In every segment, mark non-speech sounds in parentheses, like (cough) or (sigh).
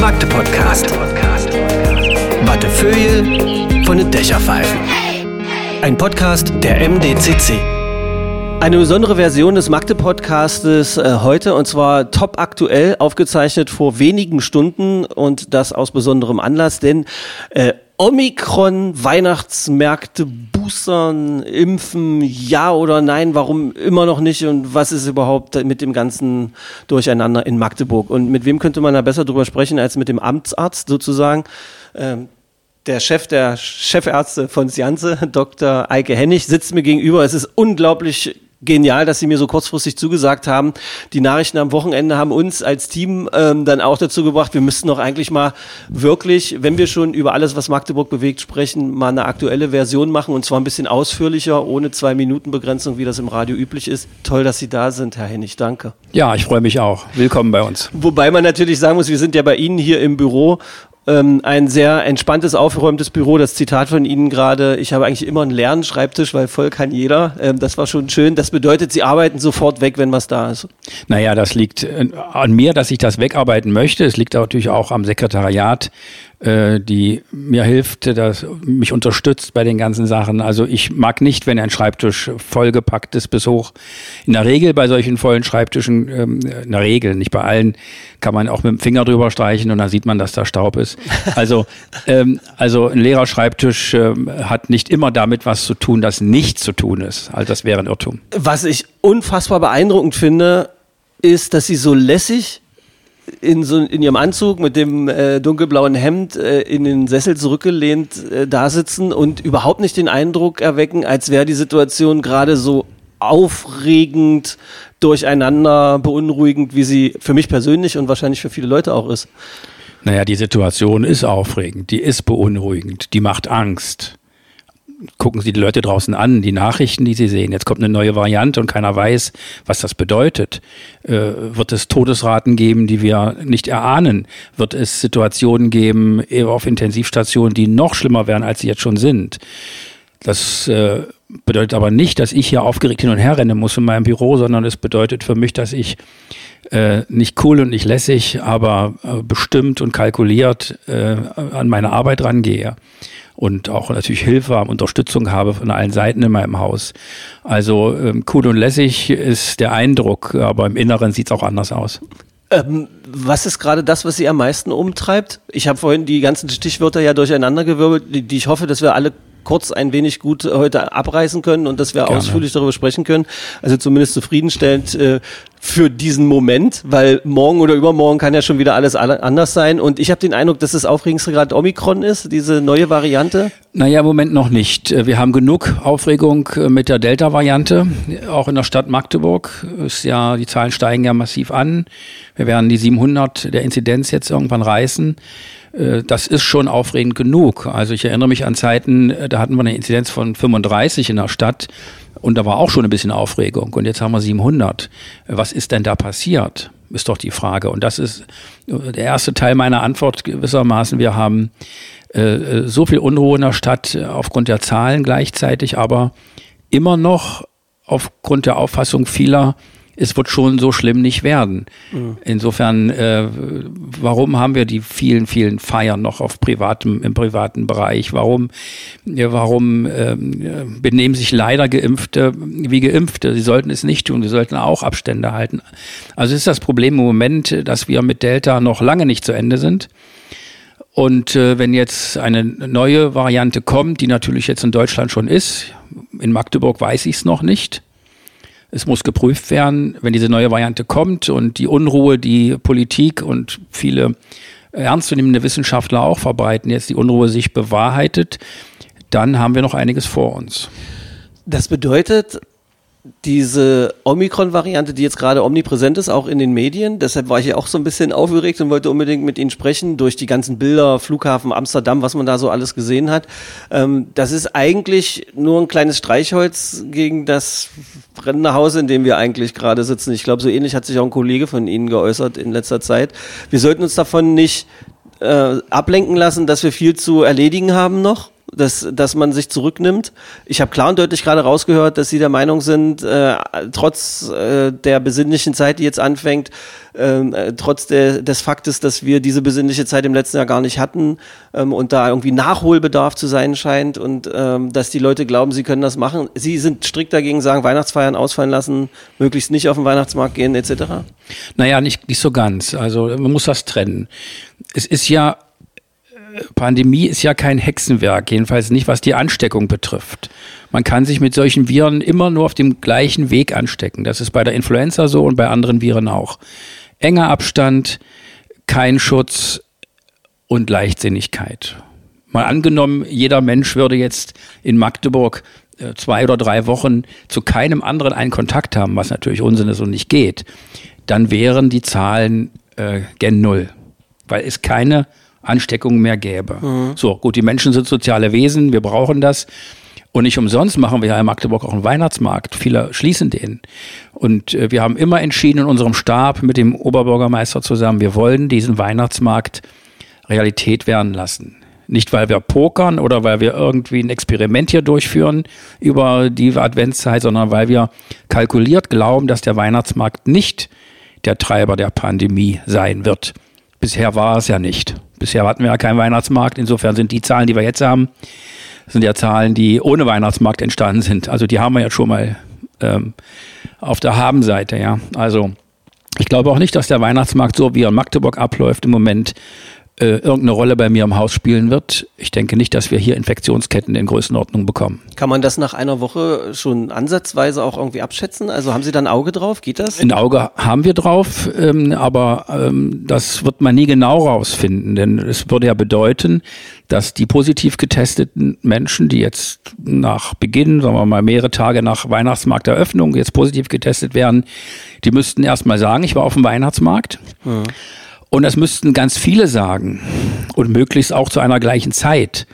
Magde-Podcast. Wattefeuille von den Dächerpfeifen. Ein Podcast der MDCC. Eine besondere Version des Magde-Podcastes äh, heute und zwar top aktuell, aufgezeichnet vor wenigen Stunden und das aus besonderem Anlass, denn äh, Omikron, Weihnachtsmärkte, Boostern, Impfen, ja oder nein, warum immer noch nicht und was ist überhaupt mit dem ganzen Durcheinander in Magdeburg? Und mit wem könnte man da besser drüber sprechen als mit dem Amtsarzt sozusagen? Ähm, der Chef der Chefärzte von Sianze, (laughs) Dr. Eike Hennig, sitzt mir gegenüber. Es ist unglaublich genial, dass Sie mir so kurzfristig zugesagt haben. Die Nachrichten am Wochenende haben uns als Team ähm, dann auch dazu gebracht, wir müssten doch eigentlich mal wirklich, wenn wir schon über alles, was Magdeburg bewegt, sprechen, mal eine aktuelle Version machen und zwar ein bisschen ausführlicher, ohne zwei Minuten Begrenzung, wie das im Radio üblich ist. Toll, dass Sie da sind, Herr Hennig. Danke. Ja, ich freue mich auch. Willkommen bei uns. Wobei man natürlich sagen muss, wir sind ja bei Ihnen hier im Büro ähm, ein sehr entspanntes, aufgeräumtes Büro. Das Zitat von Ihnen gerade, ich habe eigentlich immer einen leeren Schreibtisch, weil voll kann jeder. Ähm, das war schon schön. Das bedeutet, Sie arbeiten sofort weg, wenn was da ist. Naja, das liegt äh, an mir, dass ich das wegarbeiten möchte. Es liegt natürlich auch am Sekretariat äh, die mir hilft, das mich unterstützt bei den ganzen Sachen. Also ich mag nicht, wenn ein Schreibtisch vollgepackt ist bis hoch. In der Regel bei solchen vollen Schreibtischen, ähm, in der Regel, nicht bei allen, kann man auch mit dem Finger drüber streichen und dann sieht man, dass da Staub ist. Also, (laughs) ähm, also ein leerer Schreibtisch ähm, hat nicht immer damit was zu tun, das nicht zu tun ist. Also das wäre ein Irrtum. Was ich unfassbar beeindruckend finde, ist, dass sie so lässig in, so, in ihrem Anzug mit dem äh, dunkelblauen Hemd äh, in den Sessel zurückgelehnt äh, da sitzen und überhaupt nicht den Eindruck erwecken, als wäre die Situation gerade so aufregend, durcheinander, beunruhigend, wie sie für mich persönlich und wahrscheinlich für viele Leute auch ist. Naja, die Situation ist aufregend, die ist beunruhigend, die macht Angst gucken Sie die Leute draußen an, die Nachrichten, die sie sehen. Jetzt kommt eine neue Variante und keiner weiß, was das bedeutet. Äh, wird es Todesraten geben, die wir nicht erahnen? Wird es Situationen geben auf Intensivstationen, die noch schlimmer werden, als sie jetzt schon sind? Das äh, bedeutet aber nicht, dass ich hier aufgeregt hin und her rennen muss in meinem Büro, sondern es bedeutet für mich, dass ich äh, nicht cool und nicht lässig, aber äh, bestimmt und kalkuliert äh, an meine Arbeit rangehe und auch natürlich Hilfe und Unterstützung habe von allen Seiten in meinem Haus. Also ähm, cool und lässig ist der Eindruck, aber im Inneren sieht es auch anders aus. Ähm, was ist gerade das, was Sie am meisten umtreibt? Ich habe vorhin die ganzen Stichwörter ja durcheinandergewirbelt, die, die ich hoffe, dass wir alle kurz ein wenig gut heute abreißen können und dass wir Gerne. ausführlich darüber sprechen können. Also zumindest zufriedenstellend äh, für diesen Moment, weil morgen oder übermorgen kann ja schon wieder alles anders sein. Und ich habe den Eindruck, dass das Aufregendste gerade Omikron ist, diese neue Variante. Naja, im Moment noch nicht. Wir haben genug Aufregung äh, mit der Delta-Variante. Auch in der Stadt Magdeburg ist ja, die Zahlen steigen ja massiv an. Wir werden die 700 der Inzidenz jetzt irgendwann reißen. Äh, das ist schon aufregend genug. Also ich erinnere mich an Zeiten, äh, da hatten wir eine Inzidenz von 35 in der Stadt. Und da war auch schon ein bisschen Aufregung. Und jetzt haben wir 700. Was ist denn da passiert? Ist doch die Frage. Und das ist der erste Teil meiner Antwort gewissermaßen. Wir haben äh, so viel Unruhe in der Stadt aufgrund der Zahlen gleichzeitig, aber immer noch aufgrund der Auffassung vieler, es wird schon so schlimm nicht werden. Mhm. Insofern, äh, warum haben wir die vielen, vielen Feiern noch auf privatem, im privaten Bereich? Warum, ja, warum äh, benehmen sich leider Geimpfte wie Geimpfte? Sie sollten es nicht tun. Sie sollten auch Abstände halten. Also ist das Problem im Moment, dass wir mit Delta noch lange nicht zu Ende sind. Und äh, wenn jetzt eine neue Variante kommt, die natürlich jetzt in Deutschland schon ist, in Magdeburg weiß ich es noch nicht, es muss geprüft werden, wenn diese neue Variante kommt und die Unruhe, die Politik und viele ernstzunehmende Wissenschaftler auch verbreiten, jetzt die Unruhe sich bewahrheitet, dann haben wir noch einiges vor uns. Das bedeutet, diese Omikron-Variante, die jetzt gerade omnipräsent ist, auch in den Medien. Deshalb war ich ja auch so ein bisschen aufgeregt und wollte unbedingt mit Ihnen sprechen durch die ganzen Bilder, Flughafen Amsterdam, was man da so alles gesehen hat. Ähm, das ist eigentlich nur ein kleines Streichholz gegen das brennende Haus, in dem wir eigentlich gerade sitzen. Ich glaube, so ähnlich hat sich auch ein Kollege von Ihnen geäußert in letzter Zeit. Wir sollten uns davon nicht äh, ablenken lassen, dass wir viel zu erledigen haben noch dass, dass man sich zurücknimmt. Ich habe klar und deutlich gerade rausgehört, dass Sie der Meinung sind, äh, trotz äh, der besinnlichen Zeit, die jetzt anfängt, ähm, äh, trotz der, des Faktes, dass wir diese besinnliche Zeit im letzten Jahr gar nicht hatten ähm, und da irgendwie Nachholbedarf zu sein scheint und ähm, dass die Leute glauben, sie können das machen. Sie sind strikt dagegen, sagen, Weihnachtsfeiern ausfallen lassen, möglichst nicht auf den Weihnachtsmarkt gehen etc. Naja, nicht, nicht so ganz. Also man muss das trennen. Es ist ja Pandemie ist ja kein Hexenwerk, jedenfalls nicht, was die Ansteckung betrifft. Man kann sich mit solchen Viren immer nur auf dem gleichen Weg anstecken. Das ist bei der Influenza so und bei anderen Viren auch. Enger Abstand, kein Schutz und Leichtsinnigkeit. Mal angenommen, jeder Mensch würde jetzt in Magdeburg äh, zwei oder drei Wochen zu keinem anderen einen Kontakt haben, was natürlich Unsinn ist und nicht geht, dann wären die Zahlen äh, gen Null, weil es keine Ansteckung mehr gäbe. Mhm. So, gut, die Menschen sind soziale Wesen, wir brauchen das. Und nicht umsonst machen wir ja in Magdeburg auch einen Weihnachtsmarkt. Viele schließen den. Und äh, wir haben immer entschieden in unserem Stab mit dem Oberbürgermeister zusammen, wir wollen diesen Weihnachtsmarkt Realität werden lassen. Nicht, weil wir pokern oder weil wir irgendwie ein Experiment hier durchführen über die Adventszeit, sondern weil wir kalkuliert glauben, dass der Weihnachtsmarkt nicht der Treiber der Pandemie sein wird. Bisher war es ja nicht. Bisher hatten wir ja keinen Weihnachtsmarkt. Insofern sind die Zahlen, die wir jetzt haben, sind ja Zahlen, die ohne Weihnachtsmarkt entstanden sind. Also die haben wir ja schon mal ähm, auf der Habenseite, ja. Also ich glaube auch nicht, dass der Weihnachtsmarkt so wie er in Magdeburg abläuft im Moment äh, irgendeine Rolle bei mir im Haus spielen wird. Ich denke nicht, dass wir hier Infektionsketten in Größenordnung bekommen. Kann man das nach einer Woche schon ansatzweise auch irgendwie abschätzen? Also haben Sie da ein Auge drauf? Geht das? Ein Auge haben wir drauf, ähm, aber ähm, das wird man nie genau rausfinden, denn es würde ja bedeuten, dass die positiv getesteten Menschen, die jetzt nach Beginn, sagen wir mal mehrere Tage nach Weihnachtsmarkteröffnung jetzt positiv getestet werden, die müssten erstmal sagen, ich war auf dem Weihnachtsmarkt. Mhm. Und das müssten ganz viele sagen. Und möglichst auch zu einer gleichen Zeit.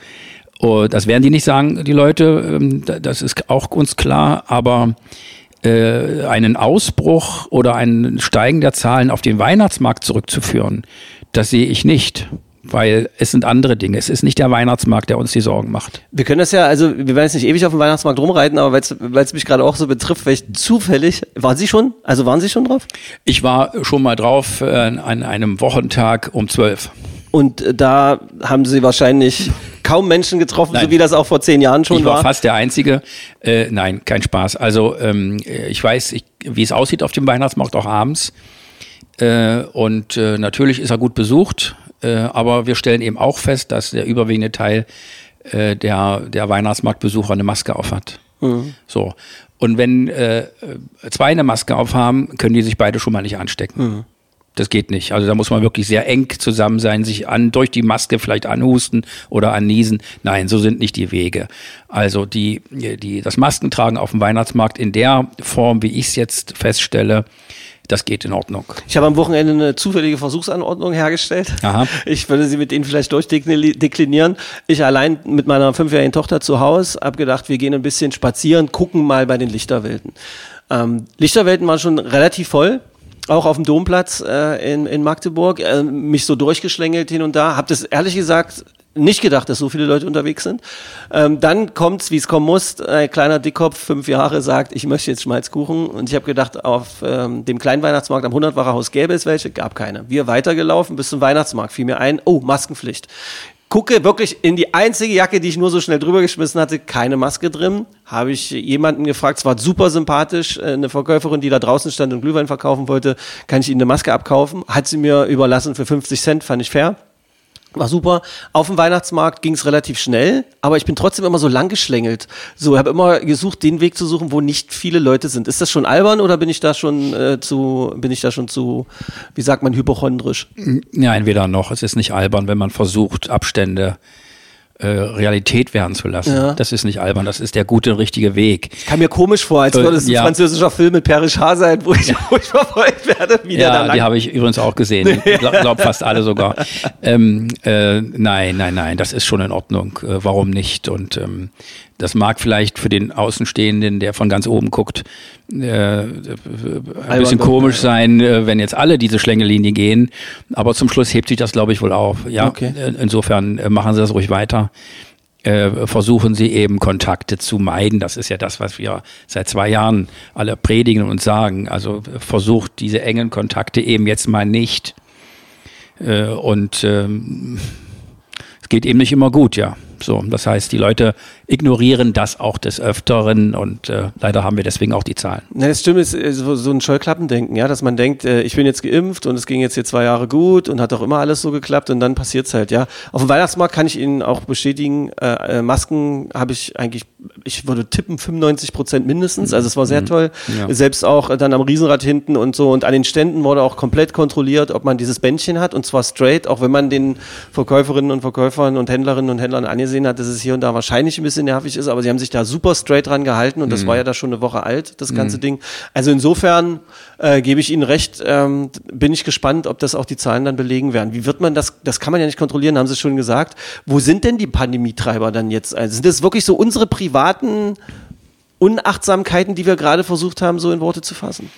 Und das werden die nicht sagen, die Leute, ähm, das ist auch uns klar, aber äh, einen Ausbruch oder ein Steigen der Zahlen auf den Weihnachtsmarkt zurückzuführen, das sehe ich nicht weil es sind andere Dinge. Es ist nicht der Weihnachtsmarkt, der uns die Sorgen macht. Wir können das ja, also wir werden jetzt nicht ewig auf dem Weihnachtsmarkt rumreiten, aber weil es mich gerade auch so betrifft, weil ich zufällig, waren Sie schon? Also waren Sie schon drauf? Ich war schon mal drauf äh, an einem Wochentag um zwölf. Und äh, da haben Sie wahrscheinlich kaum Menschen getroffen, nein. so wie das auch vor zehn Jahren schon ich war. Ich war fast der Einzige. Äh, nein, kein Spaß. Also ähm, ich weiß, ich, wie es aussieht auf dem Weihnachtsmarkt auch abends. Äh, und äh, natürlich ist er gut besucht. Äh, aber wir stellen eben auch fest, dass der überwiegende Teil äh, der, der Weihnachtsmarktbesucher eine Maske aufhat. Mhm. So. Und wenn äh, zwei eine Maske aufhaben, können die sich beide schon mal nicht anstecken. Mhm. Das geht nicht. Also da muss man wirklich sehr eng zusammen sein, sich an, durch die Maske vielleicht anhusten oder anniesen. Nein, so sind nicht die Wege. Also die, die, das Maskentragen auf dem Weihnachtsmarkt in der Form, wie ich es jetzt feststelle, das geht in Ordnung. Ich habe am Wochenende eine zufällige Versuchsanordnung hergestellt. Aha. Ich würde sie mit Ihnen vielleicht durchdeklinieren. Ich allein mit meiner fünfjährigen Tochter zu Hause habe gedacht, wir gehen ein bisschen spazieren, gucken mal bei den Lichterwelten. Ähm, Lichterwelten waren schon relativ voll auch auf dem Domplatz äh, in, in Magdeburg, äh, mich so durchgeschlängelt hin und da. Habe das ehrlich gesagt nicht gedacht, dass so viele Leute unterwegs sind. Ähm, dann kommt's, wie es kommen muss. Ein kleiner Dickkopf, fünf Jahre, sagt, ich möchte jetzt Schmalzkuchen. Und ich habe gedacht, auf ähm, dem kleinen Weihnachtsmarkt am 100-wacher Haus gäbe es welche, gab keine. Wir weitergelaufen bis zum Weihnachtsmarkt, fiel mir ein, oh, Maskenpflicht. Gucke wirklich in die einzige Jacke, die ich nur so schnell drüber geschmissen hatte, keine Maske drin. Habe ich jemanden gefragt, es war super sympathisch, äh, eine Verkäuferin, die da draußen stand und Glühwein verkaufen wollte, kann ich Ihnen eine Maske abkaufen? Hat sie mir überlassen für 50 Cent, fand ich fair. War super. Auf dem Weihnachtsmarkt ging es relativ schnell, aber ich bin trotzdem immer so lang geschlängelt. So, ich habe immer gesucht, den Weg zu suchen, wo nicht viele Leute sind. Ist das schon albern oder bin ich da schon äh, zu, bin ich da schon zu, wie sagt man, hypochondrisch? Ja, entweder noch. Es ist nicht albern, wenn man versucht, Abstände äh, Realität werden zu lassen. Ja. Das ist nicht albern, das ist der gute, richtige Weg. Ich kam mir komisch vor, als würde es ein ja. französischer Film mit Per Richard sein, wo ich, wo ich verfolgt werde. Wie ja, der die habe ich übrigens auch gesehen. (laughs) Ich glaube glaub fast alle sogar. ähm, äh, nein, nein, nein, das ist schon in Ordnung. Äh, warum nicht? Und ähm, das mag vielleicht für den Außenstehenden, der von ganz oben guckt, äh, ein bisschen komisch sein, äh, wenn jetzt alle diese Schlängellinie gehen. Aber zum Schluss hebt sich das, glaube ich, wohl auf. Ja, okay. Äh, insofern äh, machen Sie das ruhig weiter. versuchen sie eben Kontakte zu meiden. Das ist ja das, was wir seit zwei Jahren alle predigen und sagen. Also versucht diese engen Kontakte eben jetzt mal nicht. Und ähm, es geht eben nicht immer gut, ja. So, das heißt, die Leute ignorieren das auch des Öfteren und äh, leider haben wir deswegen auch die Zahlen. Ja, das stimmt, ist so, so ein Scheuklappendenken, ja, dass man denkt, äh, ich bin jetzt geimpft und es ging jetzt hier zwei Jahre gut und hat auch immer alles so geklappt und dann passiert's halt, ja. Auf dem Weihnachtsmarkt kann ich Ihnen auch bestätigen, äh, äh, Masken habe ich eigentlich, ich würde tippen 95 Prozent mindestens, also es war sehr mhm. toll. Ja. Selbst auch dann am Riesenrad hinten und so und an den Ständen wurde auch komplett kontrolliert, ob man dieses Bändchen hat und zwar straight, auch wenn man den Verkäuferinnen und Verkäufern und Händlerinnen und Händlern angesehen hat, dass es hier und da wahrscheinlich ein bisschen nervig ist, aber sie haben sich da super straight dran gehalten und das mhm. war ja da schon eine Woche alt, das ganze mhm. Ding. Also insofern äh, gebe ich Ihnen recht, ähm, bin ich gespannt, ob das auch die Zahlen dann belegen werden. Wie wird man das, das kann man ja nicht kontrollieren, haben Sie schon gesagt. Wo sind denn die Pandemietreiber dann jetzt? Also sind das wirklich so unsere privaten Unachtsamkeiten, die wir gerade versucht haben, so in Worte zu fassen?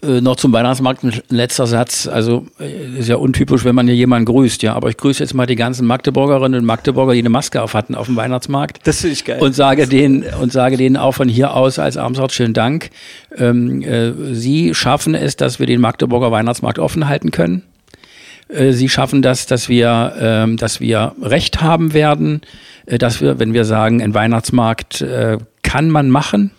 Äh, noch zum Weihnachtsmarkt ein letzter Satz. Also äh, ist ja untypisch, wenn man hier jemanden grüßt, ja. Aber ich grüße jetzt mal die ganzen Magdeburgerinnen und Magdeburger, die eine Maske auf hatten auf dem Weihnachtsmarkt. Das finde ich geil. Und sage denen und sage denen auch von hier aus als Amtsort schönen Dank. Ähm, äh, Sie schaffen es, dass wir den Magdeburger Weihnachtsmarkt offen halten können. Äh, Sie schaffen das, dass wir, ähm, dass wir Recht haben werden, dass wir, wenn wir sagen, ein Weihnachtsmarkt kann man machen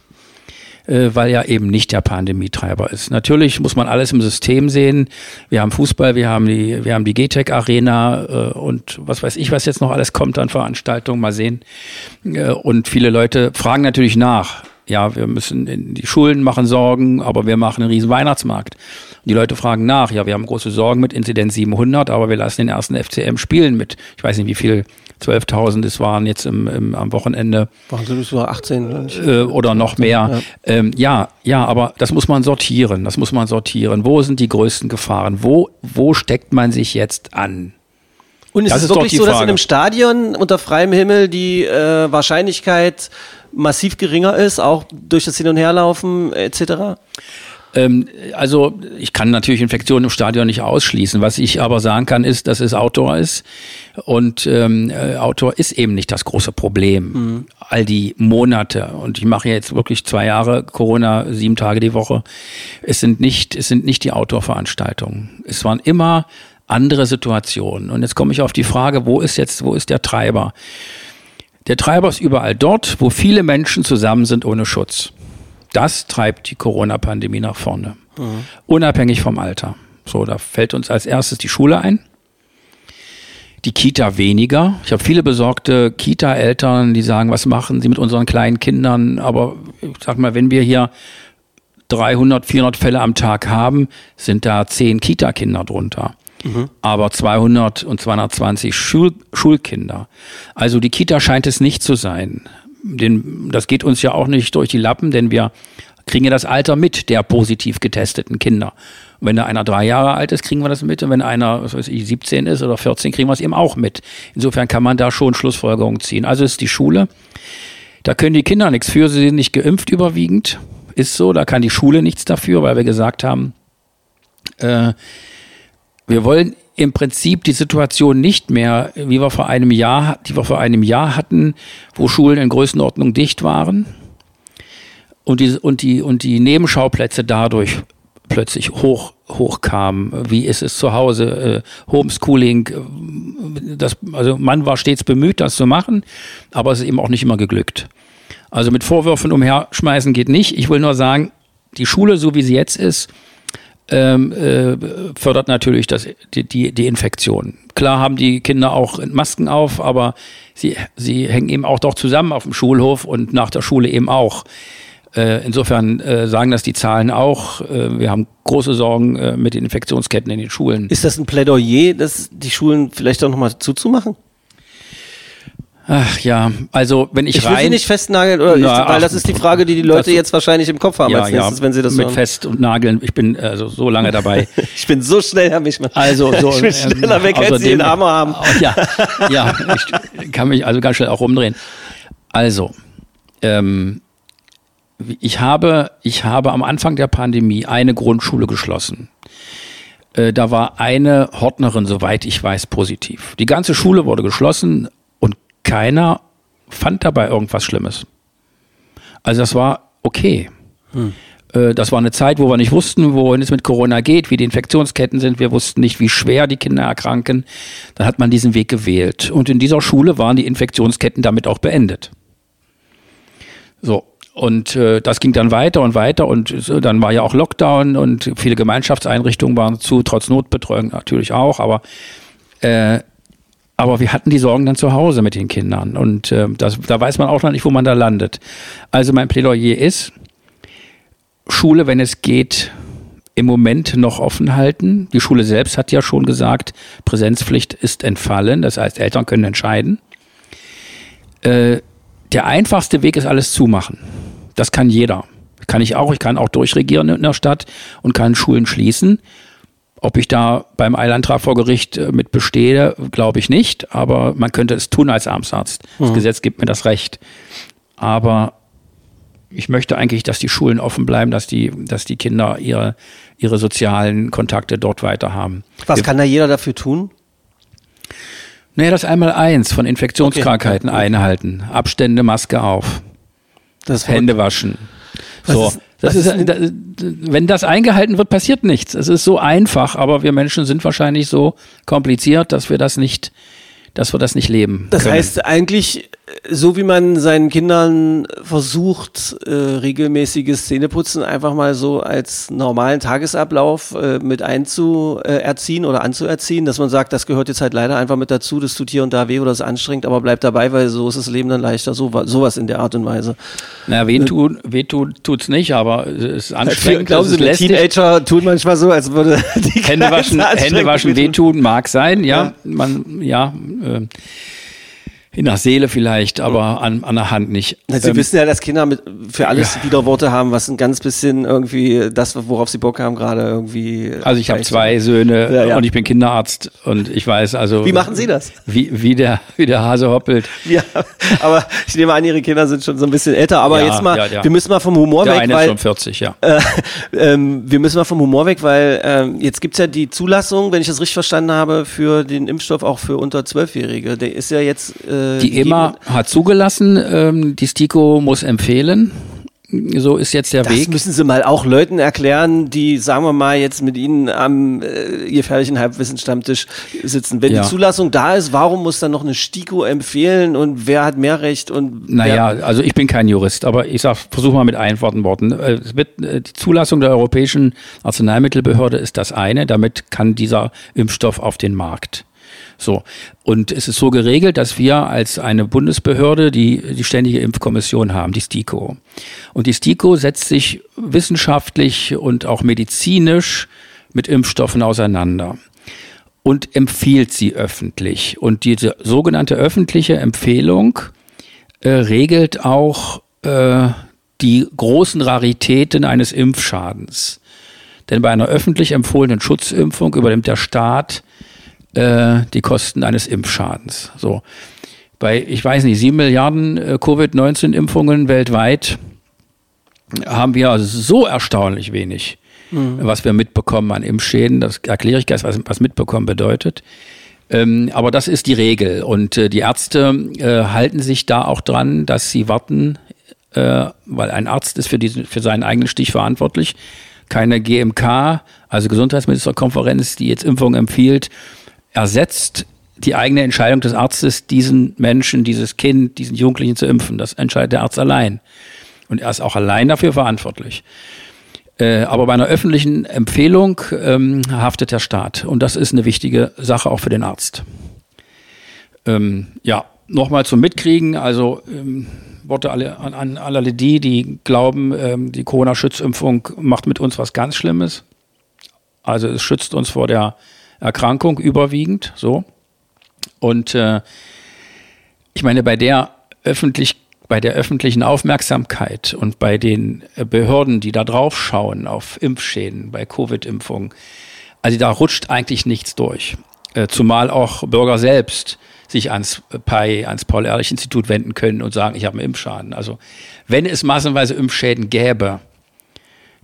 äh, weil ja eben nicht der Pandemietreiber ist. Natürlich muss man alles im System sehen. Wir haben Fußball, wir haben die, wir haben die GTEC Arena äh, und was weiß ich, was jetzt noch alles kommt an Veranstaltungen, mal sehen. Äh, und viele Leute fragen natürlich nach. Ja, wir müssen in die Schulen machen Sorgen, aber wir machen einen riesen Weihnachtsmarkt. Die Leute fragen nach. Ja, wir haben große Sorgen mit Inzidenz 700, aber wir lassen den ersten FCM spielen mit, ich weiß nicht, wie viel 12.000 es waren jetzt im, im, am Wochenende. Waren es war 18 äh, oder noch mehr. Ja. Ähm, ja, ja, aber das muss man sortieren. Das muss man sortieren. Wo sind die größten Gefahren? Wo, wo steckt man sich jetzt an? Und ist das es ist wirklich so, Frage. dass in einem Stadion unter freiem Himmel die äh, Wahrscheinlichkeit massiv geringer ist, auch durch das Hin- und Herlaufen etc.? Ähm, also ich kann natürlich Infektionen im Stadion nicht ausschließen. Was ich aber sagen kann, ist, dass es Outdoor ist. Und ähm, äh, Outdoor ist eben nicht das große Problem. Mhm. All die Monate. Und ich mache jetzt wirklich zwei Jahre Corona, sieben Tage die Woche. Es sind nicht, es sind nicht die Outdoor-Veranstaltungen. Es waren immer andere Situationen. Und jetzt komme ich auf die Frage, wo ist jetzt, wo ist der Treiber? Der Treiber ist überall dort, wo viele Menschen zusammen sind ohne Schutz. Das treibt die Corona-Pandemie nach vorne. Mhm. Unabhängig vom Alter. So, da fällt uns als erstes die Schule ein. Die Kita weniger. Ich habe viele besorgte Kita-Eltern, die sagen, was machen sie mit unseren kleinen Kindern? Aber ich sag mal, wenn wir hier 300, 400 Fälle am Tag haben, sind da 10 Kita-Kinder drunter. Mhm. Aber 200 und 220 Schul Schulkinder. Also die Kita scheint es nicht zu sein den, das geht uns ja auch nicht durch die Lappen, denn wir kriegen ja das Alter mit der positiv getesteten Kinder. Und wenn da einer drei Jahre alt ist, kriegen wir das mit. Und wenn einer, was weiß ich, 17 ist oder 14, kriegen wir es eben auch mit. Insofern kann man da schon Schlussfolgerungen ziehen. Also ist die Schule. Da können die Kinder nichts für. Sie sind nicht geimpft überwiegend. Ist so. Da kann die Schule nichts dafür, weil wir gesagt haben, äh, wir wollen im Prinzip die Situation nicht mehr, wie wir vor einem Jahr, die wir vor einem Jahr hatten, wo Schulen in Größenordnung dicht waren und die, und die, und die Nebenschauplätze dadurch plötzlich hoch, hochkamen. Wie ist es zu Hause? Äh, Homeschooling, äh, das, also man war stets bemüht, das zu machen, aber es ist eben auch nicht immer geglückt. Also mit Vorwürfen umherschmeißen geht nicht. Ich will nur sagen, die Schule, so wie sie jetzt ist, ähm, äh, fördert natürlich das, die, die, die Infektion. Klar haben die Kinder auch Masken auf, aber sie, sie hängen eben auch doch zusammen auf dem Schulhof und nach der Schule eben auch. Äh, insofern äh, sagen das die Zahlen auch. Äh, wir haben große Sorgen äh, mit den Infektionsketten in den Schulen. Ist das ein Plädoyer, dass die Schulen vielleicht auch nochmal zuzumachen? Ach ja, also wenn ich, ich rein... Ich will Sie nicht festnageln, oder Na, ich, weil ach, das ist die Frage, die die Leute jetzt wahrscheinlich im Kopf haben ja, als nächstes, ja, wenn sie das Mit hören. fest und nageln, ich bin also so lange dabei. (laughs) ich bin so schnell, Herr Mischmann. Also so, (laughs) ich bin schneller ähm, weg, als Sie den Hammer haben. Ja, ja, ich kann mich also ganz schnell auch rumdrehen. Also, ähm, ich habe, ich habe am Anfang der Pandemie eine Grundschule geschlossen. Äh, da war eine Hortnerin, soweit ich weiß, positiv. Die ganze Schule wurde geschlossen keiner fand dabei irgendwas Schlimmes. Also das war okay. Hm. Äh, das war eine Zeit, wo wir nicht wussten, wohin es mit Corona geht, wie die Infektionsketten sind. Wir wussten nicht, wie schwer die Kinder erkranken. Dann hat man diesen Weg gewählt. Und in dieser Schule waren die Infektionsketten damit auch beendet. So. Und äh, das ging dann weiter und weiter und so, dann war ja auch Lockdown und viele Gemeinschaftseinrichtungen waren zu, trotz Notbetreuung natürlich auch, aber äh, aber wir hatten die Sorgen dann zu Hause mit den Kindern und äh, das, da weiß man auch noch nicht, wo man da landet. Also mein Plädoyer ist, Schule, wenn es geht, im Moment noch offen halten. Die Schule selbst hat ja schon gesagt, Präsenzpflicht ist entfallen. Das heißt, Eltern können entscheiden. Äh, der einfachste Weg ist alles zumachen. Das kann jeder. Kann ich auch. Ich kann auch durchregieren in der Stadt und kann Schulen schließen. Ob ich da beim Eilantrag vor Gericht äh, mit bestehe, glaube ich nicht. Aber man könnte es tun als Amtsarzt. Das mhm. Gesetz gibt mir das Recht. Aber ich möchte eigentlich, dass die Schulen offen bleiben, dass die, dass die Kinder ihre, ihre sozialen Kontakte dort weiter haben. Was kann da jeder dafür tun? Naja, das einmal eins von Infektionskrankheiten okay. einhalten. Abstände, Maske auf. Das Hände waschen. Was so. Ist, das ist, ist, wenn das eingehalten wird, passiert nichts. Es ist so einfach, aber wir Menschen sind wahrscheinlich so kompliziert, dass wir das nicht dass wir das nicht leben. Das können. heißt eigentlich, so wie man seinen Kindern versucht, äh, regelmäßiges Zähneputzen einfach mal so als normalen Tagesablauf äh, mit einzuerziehen oder anzuerziehen, dass man sagt, das gehört jetzt halt leider einfach mit dazu, das tut hier und da weh oder ist anstrengend, aber bleibt dabei, weil so ist das Leben dann leichter, so, sowas in der Art und Weise. Na, weh, tut, weh tut, tut's nicht, aber es ist anstrengend. Glauben Sie, die Teenager tun manchmal so, als würde die Hände waschen, Hände waschen wehtun, mag sein, ja, ja. man, ja, äh, in der Seele vielleicht, aber an, an der Hand nicht. Sie ähm, wissen ja, dass Kinder mit, für alles ja. wieder Worte haben, was ein ganz bisschen irgendwie das, worauf sie Bock haben, gerade irgendwie. Also ich habe zwei Söhne ja, ja. und ich bin Kinderarzt und ich weiß also. Wie machen Sie das? Wie, wie, der, wie der Hase hoppelt. Ja, (laughs) aber ich nehme an, Ihre Kinder sind schon so ein bisschen älter. Aber jetzt mal, wir müssen mal vom Humor der weg. Eine weil, ist schon 40, ja. (laughs) Äh, ähm, wir müssen mal vom Humor weg, weil ähm, jetzt gibt's ja die Zulassung, wenn ich das richtig verstanden habe, für den Impfstoff auch für unter Zwölfjährige. Der ist ja jetzt. Äh, die EMA hat zugelassen, ähm, die STIKO muss empfehlen. So ist jetzt der das Weg. Das müssen Sie mal auch Leuten erklären, die, sagen wir mal, jetzt mit Ihnen am äh, gefährlichen Halbwissensstammtisch sitzen. Wenn ja. die Zulassung da ist, warum muss dann noch eine STIKO empfehlen und wer hat mehr Recht? Und naja, also ich bin kein Jurist, aber ich versuche mal mit einfachen Worten. Äh, es wird, äh, die Zulassung der Europäischen Arzneimittelbehörde ist das eine. Damit kann dieser Impfstoff auf den Markt. So. Und es ist so geregelt, dass wir als eine Bundesbehörde die, die ständige Impfkommission haben, die STIKO. Und die STIKO setzt sich wissenschaftlich und auch medizinisch mit Impfstoffen auseinander und empfiehlt sie öffentlich. Und diese sogenannte öffentliche Empfehlung äh, regelt auch äh, die großen Raritäten eines Impfschadens. Denn bei einer öffentlich empfohlenen Schutzimpfung übernimmt der Staat äh, die Kosten eines Impfschadens. So. Bei, ich weiß nicht, sieben Milliarden äh, Covid-19-Impfungen weltweit haben wir also so erstaunlich wenig, mhm. was wir mitbekommen an Impfschäden. Das erkläre ich gleich, was, was mitbekommen bedeutet. Ähm, aber das ist die Regel. Und äh, die Ärzte äh, halten sich da auch dran, dass sie warten, äh, weil ein Arzt ist für, diesen, für seinen eigenen Stich verantwortlich. Keine GMK, also Gesundheitsministerkonferenz, die jetzt Impfung empfiehlt, ersetzt die eigene Entscheidung des Arztes, diesen Menschen, dieses Kind, diesen Jugendlichen zu impfen. Das entscheidet der Arzt allein. Und er ist auch allein dafür verantwortlich. Äh, aber bei einer öffentlichen Empfehlung ähm, haftet der Staat. Und das ist eine wichtige Sache auch für den Arzt. Ähm, ja, nochmal zum Mitkriegen. Also ähm, Worte alle, an, an alle die, die glauben, ähm, die Corona-Schutzimpfung macht mit uns was ganz Schlimmes. Also es schützt uns vor der Erkrankung überwiegend, so. Und äh, ich meine, bei der öffentlich, bei der öffentlichen Aufmerksamkeit und bei den Behörden, die da drauf schauen auf Impfschäden, bei Covid-Impfungen, also da rutscht eigentlich nichts durch. Äh, zumal auch Bürger selbst sich ans PAI, ans Paul-Ehrlich-Institut wenden können und sagen, ich habe einen Impfschaden. Also wenn es massenweise Impfschäden gäbe,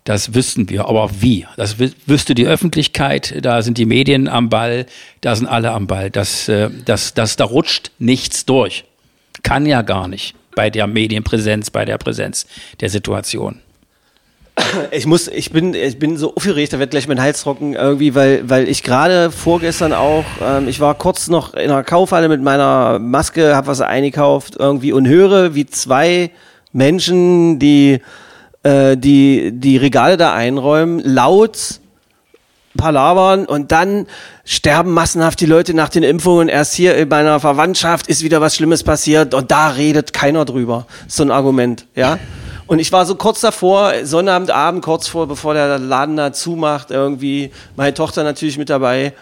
das wüssten wir. Aber wie? Das wüsste die Öffentlichkeit, da sind die Medien am Ball, da sind alle am Ball. Das, äh, das, das, da rutscht nichts durch. kann ja gar nicht bei der Medienpräsenz, bei der Präsenz der Situation. Ich muss, ich bin, ich bin so aufgeregt, da wird gleich mein Hals trocken irgendwie, weil, weil ich gerade vorgestern auch, ähm, ich war kurz noch in einer Kaufhalle mit meiner Maske, habe was eingekauft irgendwie und höre, wie zwei Menschen, die äh, die die Regale da einräumen, laut palabern und dann sterben massenhaft die Leute nach den Impfungen. Erst hier in meiner Verwandtschaft ist wieder was Schlimmes passiert und da redet keiner drüber. So ein Argument, ja. Und ich war so kurz davor, Sonnabendabend, kurz vor, bevor der Laden da zumacht, irgendwie, meine Tochter natürlich mit dabei,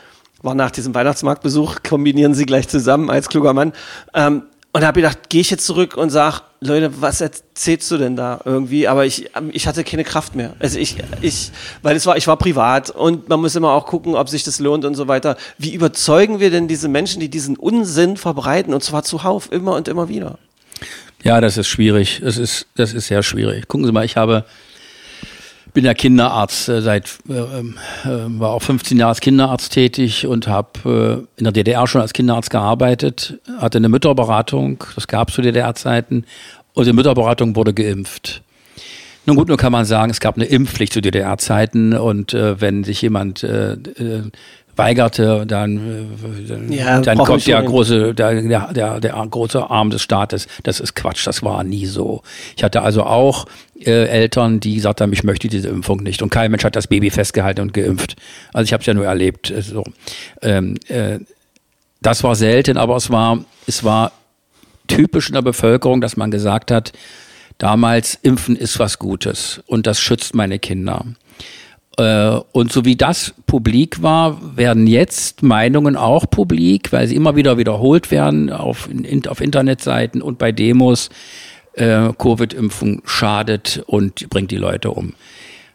war nach diesem Weihnachtsmarktbesuch, kombinieren sie gleich zusammen als kluger Mann. Ähm, und habe gedacht, gehe ich jetzt zurück und sag, Leute, was erzählst du denn da irgendwie? Aber ich, ich hatte keine Kraft mehr. Also ich, ich, weil es war, ich war privat und man muss immer auch gucken, ob sich das lohnt und so weiter. Wie überzeugen wir denn diese Menschen, die diesen Unsinn verbreiten und zwar zuhauf immer und immer wieder? Ja, das ist schwierig. Das ist, das ist sehr schwierig. Gucken Sie mal, ich habe, bin ja Kinderarzt äh, seit, äh, äh, war auch 15 Jahre als Kinderarzt tätig und habe äh, in der DDR schon als Kinderarzt gearbeitet, hatte eine Mütterberatung, das gab es zu DDR-Zeiten, und die Mütterberatung wurde geimpft. Nun gut, nun kann man sagen, es gab eine Impfpflicht zu DDR-Zeiten und äh, wenn sich jemand äh, äh, weigerte, dann, äh, ja, dann kommt der große, der, der, der große Arm des Staates. Das ist Quatsch, das war nie so. Ich hatte also auch äh, Eltern, die gesagt haben, ich möchte diese Impfung nicht. Und kein Mensch hat das Baby festgehalten und geimpft. Also ich habe es ja nur erlebt. Äh, so. Ähm, äh, das war selten, aber es war, es war typisch in der Bevölkerung, dass man gesagt hat, damals Impfen ist was Gutes und das schützt meine Kinder. Äh, und so wie das publik war, werden jetzt Meinungen auch publik, weil sie immer wieder wiederholt werden auf, auf Internetseiten und bei Demos. Äh, Covid-Impfung schadet und bringt die Leute um.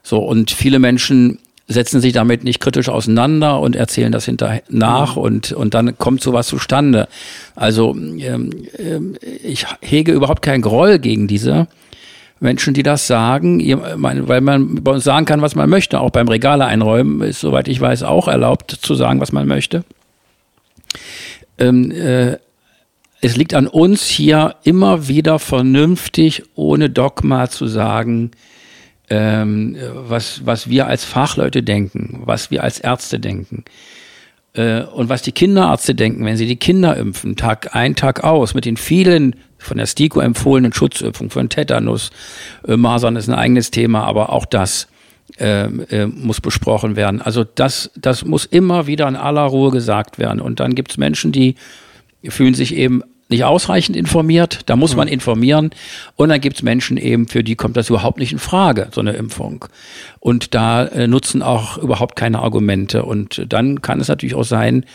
So, und viele Menschen setzen sich damit nicht kritisch auseinander und erzählen das hinterher nach mhm. und, und dann kommt sowas zustande. Also ähm, ähm, ich hege überhaupt keinen Groll gegen diese Menschen, die das sagen, weil man bei uns sagen kann, was man möchte. Auch beim Regale einräumen ist, soweit ich weiß, auch erlaubt zu sagen, was man möchte. Ähm, äh, es liegt an uns hier immer wieder vernünftig, ohne Dogma zu sagen, ähm, was, was wir als Fachleute denken, was wir als Ärzte denken. Äh, und was die Kinderärzte denken, wenn sie die Kinder impfen, Tag ein, Tag aus, mit den vielen von der STIKO empfohlenen Schutzimpfungen, von Tetanus, äh, Masern ist ein eigenes Thema, aber auch das äh, äh, muss besprochen werden. Also das, das muss immer wieder in aller Ruhe gesagt werden. Und dann gibt es Menschen, die fühlen sich eben nicht ausreichend informiert, da muss man mhm. informieren. Und dann gibt es Menschen eben, für die kommt das überhaupt nicht in Frage, so eine Impfung. Und da äh, nutzen auch überhaupt keine Argumente. Und dann kann es natürlich auch sein,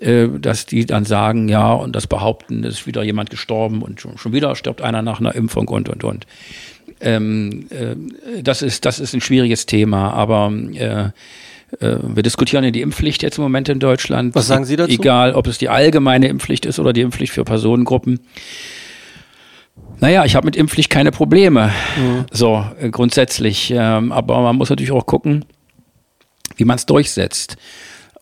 äh, dass die dann sagen, ja, und das behaupten, ist wieder jemand gestorben und schon, schon wieder stirbt einer nach einer Impfung und, und, und. Ähm, äh, das, ist, das ist ein schwieriges Thema, aber äh, wir diskutieren ja die Impfpflicht jetzt im Moment in Deutschland. Was sagen Sie dazu? Egal, ob es die allgemeine Impfpflicht ist oder die Impfpflicht für Personengruppen. Naja, ich habe mit Impfpflicht keine Probleme. Mhm. So, äh, grundsätzlich. Ähm, aber man muss natürlich auch gucken, wie man es durchsetzt.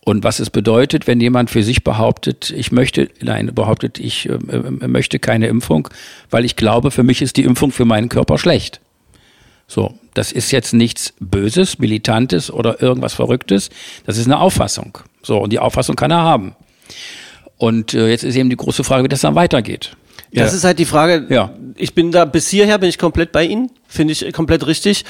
Und was es bedeutet, wenn jemand für sich behauptet, ich möchte, nein, behauptet, ich äh, äh möchte keine Impfung, weil ich glaube, für mich ist die Impfung für meinen Körper schlecht. So, das ist jetzt nichts Böses, Militantes oder irgendwas Verrücktes. Das ist eine Auffassung. So, und die Auffassung kann er haben. Und äh, jetzt ist eben die große Frage, wie das dann weitergeht. Das ja. ist halt die Frage. Ja. Ich bin da bis hierher bin ich komplett bei Ihnen, finde ich komplett richtig.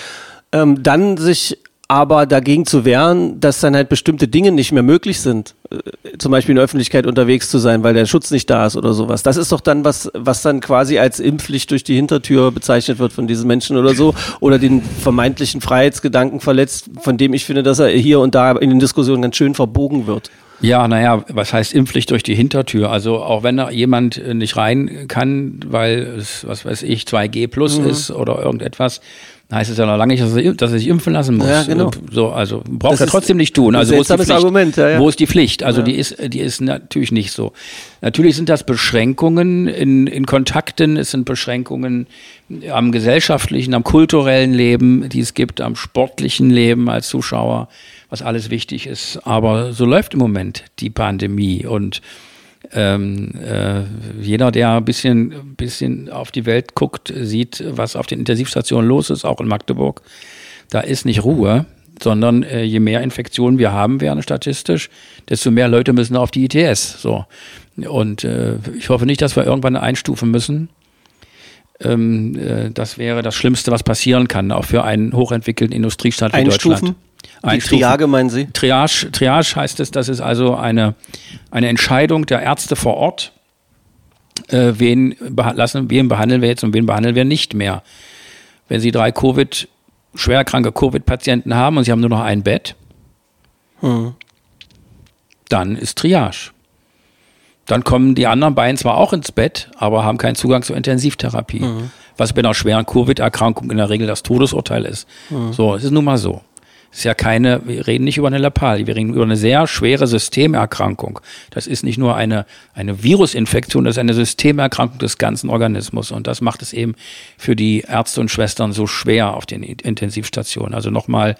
Ähm, dann sich aber dagegen zu wehren, dass dann halt bestimmte Dinge nicht mehr möglich sind, äh, zum Beispiel in der Öffentlichkeit unterwegs zu sein, weil der Schutz nicht da ist oder sowas. Das ist doch dann was, was dann quasi als Impfpflicht durch die Hintertür bezeichnet wird von diesen Menschen oder so, oder den vermeintlichen Freiheitsgedanken verletzt, von dem ich finde, dass er hier und da in den Diskussionen ganz schön verbogen wird. Ja, naja, was heißt Impfpflicht durch die Hintertür? Also auch wenn da jemand nicht rein kann, weil es, was weiß ich, 2G plus mhm. ist oder irgendetwas, heißt es ja noch lange nicht, dass er, dass er sich impfen lassen muss. Ja, genau. So, also braucht das er trotzdem nicht tun. Also wo ist die Pflicht? Argument, ja, ja. Wo ist die Pflicht? Also die ist, die ist natürlich nicht so. Natürlich sind das Beschränkungen in, in Kontakten, es sind Beschränkungen am gesellschaftlichen, am kulturellen Leben, die es gibt, am sportlichen Leben als Zuschauer, was alles wichtig ist. Aber so läuft im Moment die Pandemie und Ähm, äh, jeder, der ein bisschen, bisschen auf die Welt guckt, sieht, was auf den Intensivstationen los ist, auch in Magdeburg. Da ist nicht Ruhe, sondern äh, je mehr Infektionen wir haben werden statistisch, desto mehr Leute müssen auf die ITS. So. Und äh, ich hoffe nicht, dass wir irgendwann einstufen müssen. Ähm, äh, das wäre das Schlimmste, was passieren kann, auch für einen hochentwickelten Industriestaat wie Einstufen? Deutschland. Die Triage meinen Sie? Triage, Triage heißt es, das ist also eine, eine Entscheidung der Ärzte vor Ort, äh, wen, lassen, wen behandeln wir jetzt und wen behandeln wir nicht mehr. Wenn Sie drei Covid, schwerkranke Covid-Patienten haben und Sie haben nur noch ein Bett, hm. dann ist Triage. Dann kommen die anderen beiden zwar auch ins Bett, aber haben keinen Zugang zur Intensivtherapie. Mhm. Was bei einer schweren Covid-Erkrankung in der Regel das Todesurteil ist. Mhm. So, es ist nun mal so. Ist ja keine, wir reden nicht über eine Lappalie, wir reden über eine sehr schwere Systemerkrankung. Das ist nicht nur eine, eine Virusinfektion, das ist eine Systemerkrankung des ganzen Organismus. Und das macht es eben für die Ärzte und Schwestern so schwer auf den Intensivstationen. Also nochmal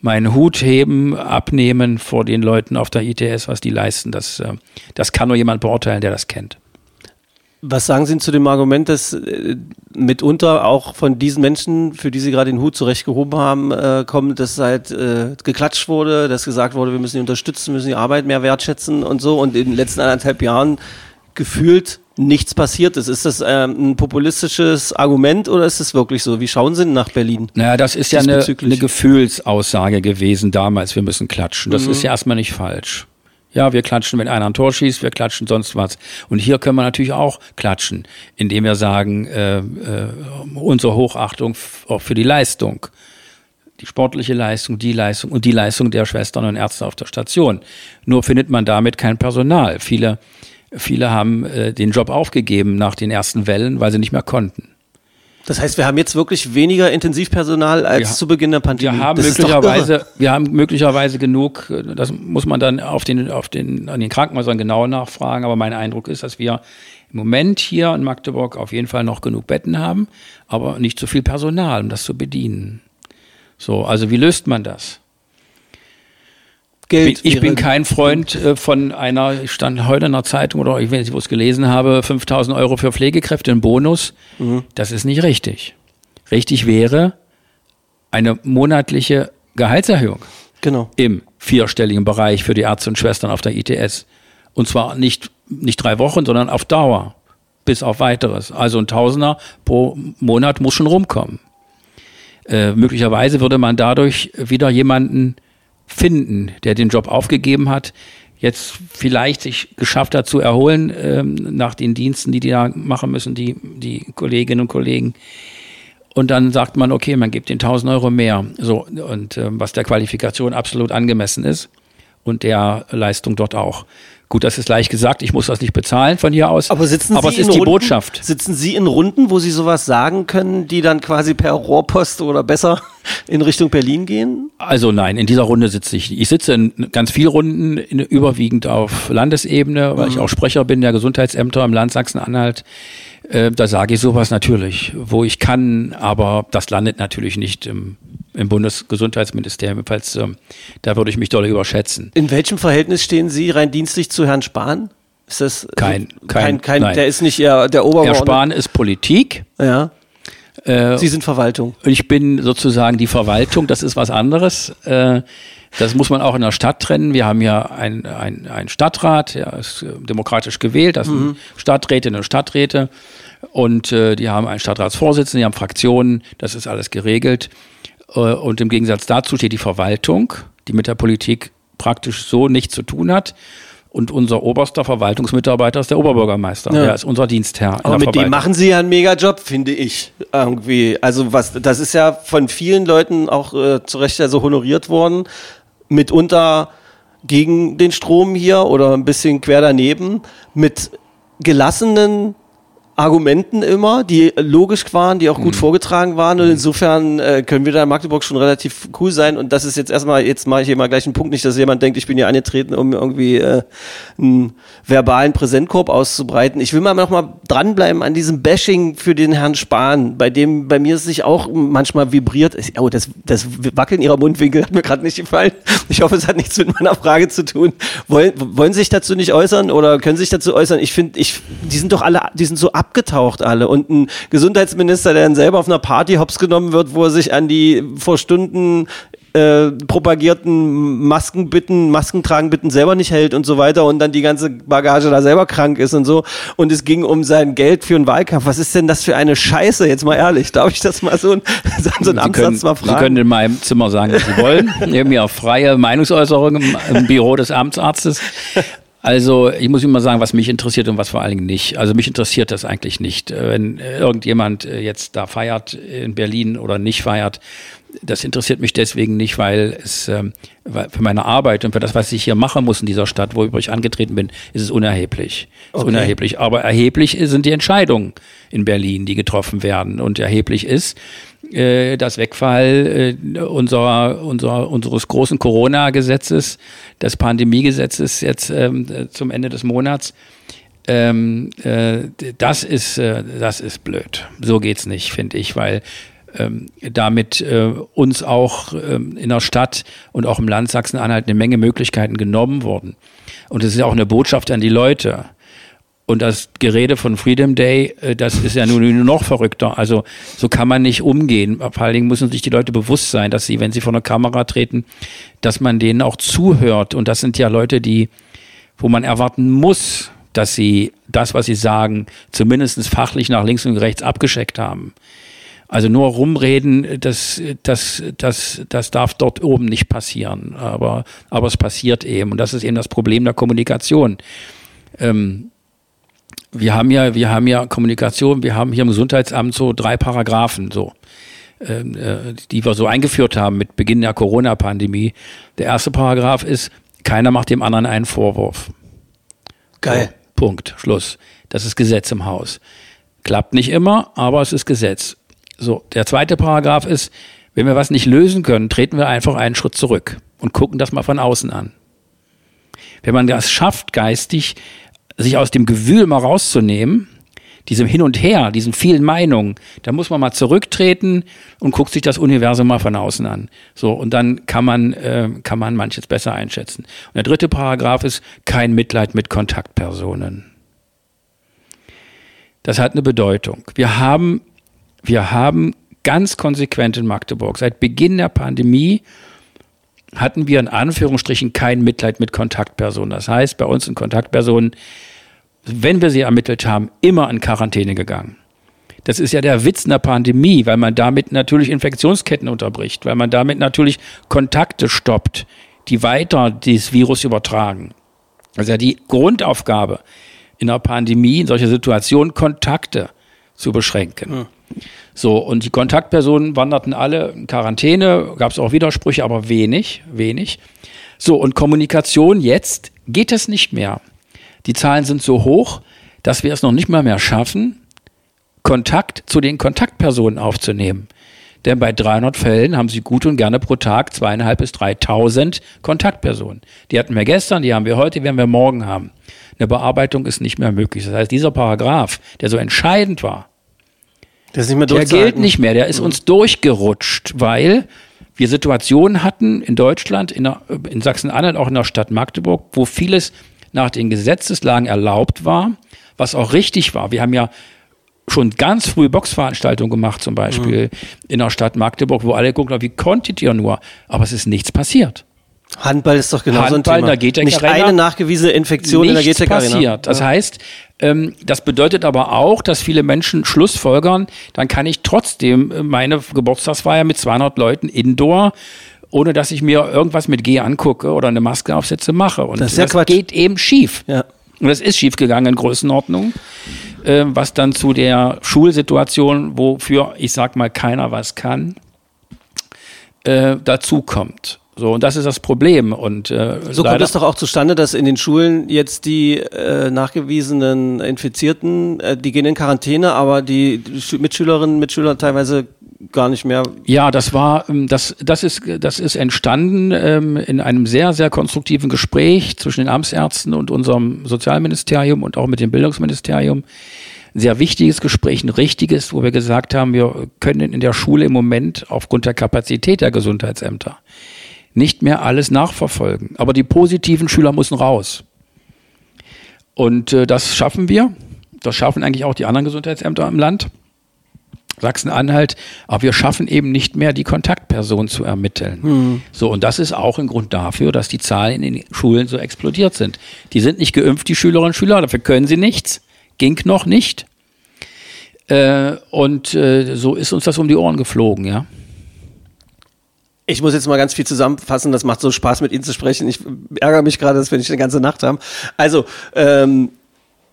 meinen Hut heben, abnehmen vor den Leuten auf der ITS, was die leisten. Das, äh, das kann nur jemand beurteilen, der das kennt. Was sagen Sie zu dem Argument, dass äh, mitunter auch von diesen Menschen, für die Sie gerade den Hut zurechtgehoben haben, äh, kommt, dass halt äh, geklatscht wurde, dass gesagt wurde, wir müssen die unterstützen, müssen die Arbeit mehr wertschätzen und so und in den letzten anderthalb Jahren gefühlt nichts passiert ist. Ist das ähm, ein populistisches Argument oder ist es wirklich so? Wie schauen Sie denn nach Berlin? Naja, das ist ja eine, eine Gefühlsaussage gewesen damals, wir müssen klatschen. Das mhm. ist ja erstmal nicht falsch. Ja, wir klatschen, wenn einer ein Tor schießt, wir klatschen sonst was. Und hier können wir natürlich auch klatschen, indem wir sagen, äh, äh, unsere Hochachtung auch für die Leistung. Die sportliche Leistung, die Leistung und die Leistung der Schwestern und Ärzte auf der Station. Nur findet man damit kein Personal. Viele, viele haben äh, den Job aufgegeben nach den ersten Wellen, weil sie nicht mehr konnten. Das heißt, wir haben jetzt wirklich weniger Intensivpersonal als wir, zu Beginn der Pandemie. Wir haben das möglicherweise, wir haben möglicherweise genug. Das muss man dann auf den, auf den, an den Krankenhäusern genau nachfragen. Aber mein Eindruck ist, dass wir im Moment hier in Magdeburg auf jeden Fall noch genug Betten haben, aber nicht so viel Personal, um das zu bedienen. So, also wie löst man das? Geld. Ich bin kein Freund äh, von einer, ich stand heute in der Zeitung oder ich weiß nicht, wo ich es gelesen habe, 5000 Euro für Pflegekräfte, ein Bonus. Mhm. Das ist nicht richtig. Richtig wäre eine monatliche Gehaltserhöhung. Genau. Im vierstelligen Bereich für die Ärzte und Schwestern auf der ITS. Und zwar nicht, nicht drei Wochen, sondern auf Dauer. Bis auf weiteres. Also ein Tausender pro Monat muss schon rumkommen. Äh, möglicherweise würde man dadurch wieder jemanden finden, der den Job aufgegeben hat, jetzt vielleicht sich geschafft hat zu erholen ähm, nach den Diensten, die die da machen müssen, die, die Kolleginnen und Kollegen. Und dann sagt man, okay, man gibt den 1000 Euro mehr. So, und ähm, was der Qualifikation absolut angemessen ist und der Leistung dort auch. Gut, das ist leicht gesagt, ich muss das nicht bezahlen von hier aus. Aber sitzen aber Sie es ist die Runden, Botschaft. Sitzen Sie in Runden, wo Sie sowas sagen können, die dann quasi per Rohrpost oder besser in Richtung Berlin gehen? Also nein, in dieser Runde sitze ich. Ich sitze in ganz vielen Runden, in, überwiegend auf Landesebene, weil mhm. ich auch Sprecher bin der Gesundheitsämter im Land Sachsen-Anhalt. Äh, da sage ich sowas natürlich, wo ich kann, aber das landet natürlich nicht im im Bundesgesundheitsministerium. Falls, äh, da würde ich mich doll überschätzen. In welchem Verhältnis stehen Sie rein dienstlich zu Herrn Spahn? Ist das kein, kein, kein, kein nein. der ist nicht eher der Obergeordnete? Herr Spahn ist Politik. Ja. Äh, Sie sind Verwaltung. Ich bin sozusagen die Verwaltung, das ist was anderes. Äh, das muss man auch in der Stadt trennen. Wir haben ja einen ein Stadtrat, der ist äh, demokratisch gewählt, das sind mhm. Stadträtinnen und Stadträte. Und äh, die haben einen Stadtratsvorsitzenden, die haben Fraktionen, das ist alles geregelt. Äh, und im Gegensatz dazu steht die Verwaltung, die mit der Politik praktisch so nichts zu tun hat. Und unser oberster Verwaltungsmitarbeiter ist der Oberbürgermeister. Ja. Der ist unser Dienstherr. Aber mit dem machen Sie ja einen Mega-Job, finde ich. Irgendwie. Also was, das ist ja von vielen Leuten auch äh, zu Recht ja so honoriert worden. Mitunter gegen den Strom hier oder ein bisschen quer daneben. Mit gelassenen Argumenten immer, die logisch waren, die auch gut mhm. vorgetragen waren. Und insofern äh, können wir da in Magdeburg schon relativ cool sein. Und das ist jetzt erstmal, jetzt mache ich hier mal gleich einen Punkt, nicht, dass jemand denkt, ich bin hier angetreten, um irgendwie äh, einen verbalen Präsentkorb auszubreiten. Ich will mal noch mal dranbleiben an diesem Bashing für den Herrn Spahn, bei dem bei mir es sich auch manchmal vibriert. Oh, das, das Wackeln ihrer Mundwinkel hat mir gerade nicht gefallen. Ich hoffe, es hat nichts mit meiner Frage zu tun. Wollen, wollen Sie sich dazu nicht äußern oder können Sie sich dazu äußern? Ich finde, ich, die sind doch alle, die sind so abgetaucht alle. Und ein Gesundheitsminister, der dann selber auf einer Party hops genommen wird, wo er sich an die vor Stunden äh, propagierten Masken bitten, Masken tragen bitten selber nicht hält und so weiter und dann die ganze Bagage da selber krank ist und so. Und es ging um sein Geld für einen Wahlkampf. Was ist denn das für eine Scheiße? Jetzt mal ehrlich, darf ich das mal so, ein, (laughs) so einen Amtssatz mal fragen? Sie können in meinem Zimmer sagen, was Sie wollen. (laughs) Wir haben ja freie Meinungsäußerung im, im Büro des Amtsarztes. Also ich muss immer sagen, was mich interessiert und was vor allen Dingen nicht. Also mich interessiert das eigentlich nicht. Äh, wenn irgendjemand äh, jetzt da feiert in Berlin oder nicht feiert, das interessiert mich deswegen nicht, weil es ähm, für meine Arbeit und für das, was ich hier machen muss in dieser Stadt, wo ich angetreten bin, ist es unerheblich. Okay. Ist unerheblich. Aber erheblich sind die Entscheidungen in Berlin, die getroffen werden. Und erheblich ist, äh, das Wegfall äh, unserer, unserer, unseres großen Corona-Gesetzes, des Pandemiegesetzes jetzt ähm, zum Ende des Monats. Ähm, äh, das ist äh, das ist blöd. So geht's nicht, finde ich, weil ähm, damit äh, uns auch ähm, in der Stadt und auch im Land Sachsen-Anhalt eine Menge Möglichkeiten genommen wurden. Und es ist auch eine Botschaft an die Leute. Und das Gerede von Freedom Day, äh, das ist ja nun noch verrückter. Also so kann man nicht umgehen. Vor allen Dingen müssen sich die Leute bewusst sein, dass sie, wenn sie vor eine Kamera treten, dass man denen auch zuhört. Und das sind ja Leute, die, wo man erwarten muss, dass sie das, was sie sagen, zumindest fachlich nach links und rechts abgescheckt haben. Also nur rumreden, das, das, das, das darf dort oben nicht passieren. Aber, aber es passiert eben. Und das ist eben das Problem der Kommunikation. Ähm, wir haben ja, wir haben ja Kommunikation, wir haben hier im Gesundheitsamt so drei Paragraphen, so, ähm, äh, die wir so eingeführt haben mit Beginn der Corona-Pandemie. Der erste Paragraph ist, keiner macht dem anderen einen Vorwurf. Geil. So, Punkt. Schluss. Das ist Gesetz im Haus. Klappt nicht immer, aber es ist Gesetz. So. Der zweite Paragraph ist, wenn wir was nicht lösen können, treten wir einfach einen Schritt zurück und gucken das mal von außen an. Wenn man das schafft, geistig sich aus dem Gewühl mal rauszunehmen, diesem Hin und Her, diesen vielen Meinungen, da muss man mal zurücktreten und guckt sich das Universum mal von außen an. So, und dann kann man, äh, kann man manches besser einschätzen. Und der dritte Paragraph ist kein Mitleid mit Kontaktpersonen. Das hat eine Bedeutung. Wir haben, wir haben ganz konsequent in Magdeburg seit Beginn der Pandemie hatten wir in Anführungsstrichen kein Mitleid mit Kontaktpersonen. Das heißt, bei uns sind Kontaktpersonen, wenn wir sie ermittelt haben, immer in Quarantäne gegangen. Das ist ja der Witz einer Pandemie, weil man damit natürlich Infektionsketten unterbricht, weil man damit natürlich Kontakte stoppt, die weiter dieses Virus übertragen. Das ist ja die Grundaufgabe in einer Pandemie, in solcher Situation, Kontakte zu beschränken. Hm. So, und die Kontaktpersonen wanderten alle in Quarantäne, gab es auch Widersprüche, aber wenig, wenig. So, und Kommunikation jetzt geht es nicht mehr. Die Zahlen sind so hoch, dass wir es noch nicht mal mehr schaffen, Kontakt zu den Kontaktpersonen aufzunehmen. Denn bei 300 Fällen haben sie gut und gerne pro Tag zweieinhalb bis 3.000 Kontaktpersonen. Die hatten wir gestern, die haben wir heute, die werden wir morgen haben. Eine Bearbeitung ist nicht mehr möglich. Das heißt, dieser Paragraph, der so entscheidend war, der, ist nicht mehr der gilt nicht mehr, der ist mhm. uns durchgerutscht, weil wir Situationen hatten in Deutschland, in, in Sachsen-Anhalt, auch in der Stadt Magdeburg, wo vieles nach den Gesetzeslagen erlaubt war, was auch richtig war. Wir haben ja schon ganz früh Boxveranstaltungen gemacht, zum Beispiel mhm. in der Stadt Magdeburg, wo alle gucken, wie konntet ihr nur? Aber es ist nichts passiert. Handball ist doch genau Handball so ein Thema. Nicht eine nachgewiesene Infektion in der GTEC passiert. Das heißt, ähm, das bedeutet aber auch, dass viele Menschen Schlussfolgern, dann kann ich trotzdem äh, meine Geburtstagsfeier mit 200 Leuten indoor ohne dass ich mir irgendwas mit G angucke oder eine Maske aufsetze, mache. Und das, das geht eben schief. Ja. Und das ist schief gegangen in Größenordnung, äh, was dann zu der Schulsituation, wofür ich sag mal keiner was kann, äh, dazu kommt. So, und das ist das Problem. Und äh, so kommt es doch auch zustande, dass in den Schulen jetzt die äh, nachgewiesenen Infizierten, äh, die gehen in Quarantäne, aber die Mitschülerinnen und Mitschüler teilweise gar nicht mehr. Ja, das war, ähm, das, das ist, das ist entstanden ähm, in einem sehr, sehr konstruktiven Gespräch zwischen den Amtsärzten und unserem Sozialministerium und auch mit dem Bildungsministerium. Ein sehr wichtiges Gespräch, ein richtiges, wo wir gesagt haben, wir können in der Schule im Moment aufgrund der Kapazität der Gesundheitsämter nicht mehr alles nachverfolgen. Aber die positiven Schüler müssen raus. Und äh, das schaffen wir. Das schaffen eigentlich auch die anderen Gesundheitsämter im Land. Sachsen-Anhalt, aber wir schaffen eben nicht mehr, die Kontaktperson zu ermitteln. Hm. So, und das ist auch ein Grund dafür, dass die Zahlen in den Schulen so explodiert sind. Die sind nicht geimpft, die Schülerinnen und Schüler, dafür können sie nichts. Ging noch nicht. Äh, und äh, so ist uns das um die Ohren geflogen, ja. Ich muss jetzt mal ganz viel zusammenfassen. Das macht so Spaß, mit Ihnen zu sprechen. Ich ärgere mich gerade, dass wir nicht eine ganze Nacht haben. Also, ähm,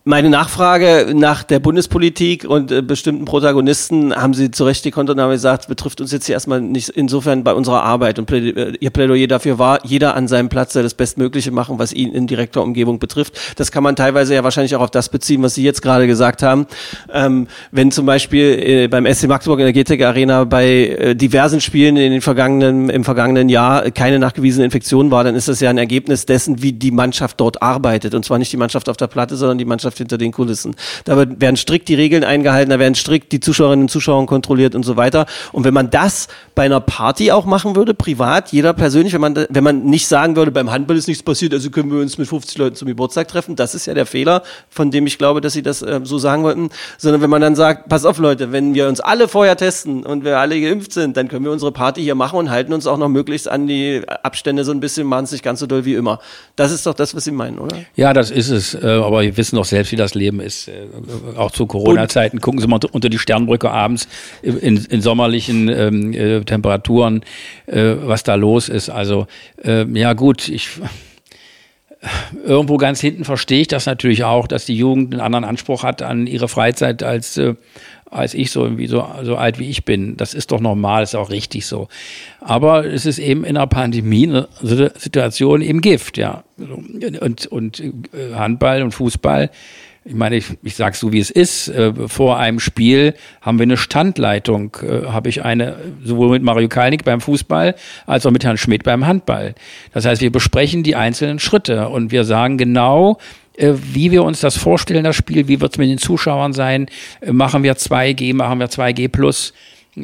meine Nachfrage nach der Bundespolitik und äh, bestimmten Protagonisten haben Sie zu Recht die Kontonahme gesagt, betrifft uns jetzt hier erstmal nicht insofern bei unserer Arbeit. Und Pläd äh, Ihr Plädoyer dafür war, jeder an seinem Platz das Bestmögliche machen, was ihn in direkter Umgebung betrifft. Das kann man teilweise ja wahrscheinlich auch auf das beziehen, was Sie jetzt gerade gesagt haben. Ähm, wenn zum Beispiel äh, beim SC Magdeburg in der GTEC Arena bei äh, diversen Spielen in den vergangenen, im vergangenen Jahr keine nachgewiesene Infektion war, dann ist das ja ein Ergebnis dessen, wie die Mannschaft dort arbeitet. Und zwar nicht die Mannschaft auf der Platte, sondern die Mannschaft hinter den Kulissen. Da werden strikt die Regeln eingehalten, da werden strikt die Zuschauerinnen und Zuschauer kontrolliert und so weiter. Und wenn man das bei einer Party auch machen würde, privat, jeder persönlich, wenn man, wenn man nicht sagen würde, beim Handball ist nichts passiert, also können wir uns mit 50 Leuten zum Geburtstag treffen, das ist ja der Fehler, von dem ich glaube, dass sie das äh, so sagen wollten, sondern wenn man dann sagt, pass auf Leute, wenn wir uns alle vorher testen und wir alle geimpft sind, dann können wir unsere Party hier machen und halten uns auch noch möglichst an die Abstände so ein bisschen, machen es nicht ganz so doll wie immer. Das ist doch das, was Sie meinen, oder? Ja, das ist es, äh, aber wir wissen doch selbst, wie das Leben ist. Äh, auch zu Corona-Zeiten gucken Sie mal unter die Sternbrücke abends in, in sommerlichen ähm, äh, Temperaturen, äh, was da los ist. Also äh, ja gut, ich irgendwo ganz hinten verstehe ich das natürlich auch, dass die Jugend einen anderen Anspruch hat an ihre Freizeit als äh, als ich so irgendwie so, so alt wie ich bin. Das ist doch normal, ist auch richtig so. Aber es ist eben in einer Pandemie eine Situation im Gift, ja. Und, und äh, Handball und Fußball ich meine, ich, ich sage so, wie es ist. Äh, vor einem Spiel haben wir eine Standleitung. Äh, Habe ich eine, sowohl mit Mario Kalnick beim Fußball als auch mit Herrn Schmidt beim Handball. Das heißt, wir besprechen die einzelnen Schritte und wir sagen genau, äh, wie wir uns das vorstellen, das Spiel, wie wird es mit den Zuschauern sein, äh, machen wir 2G, machen wir 2G plus.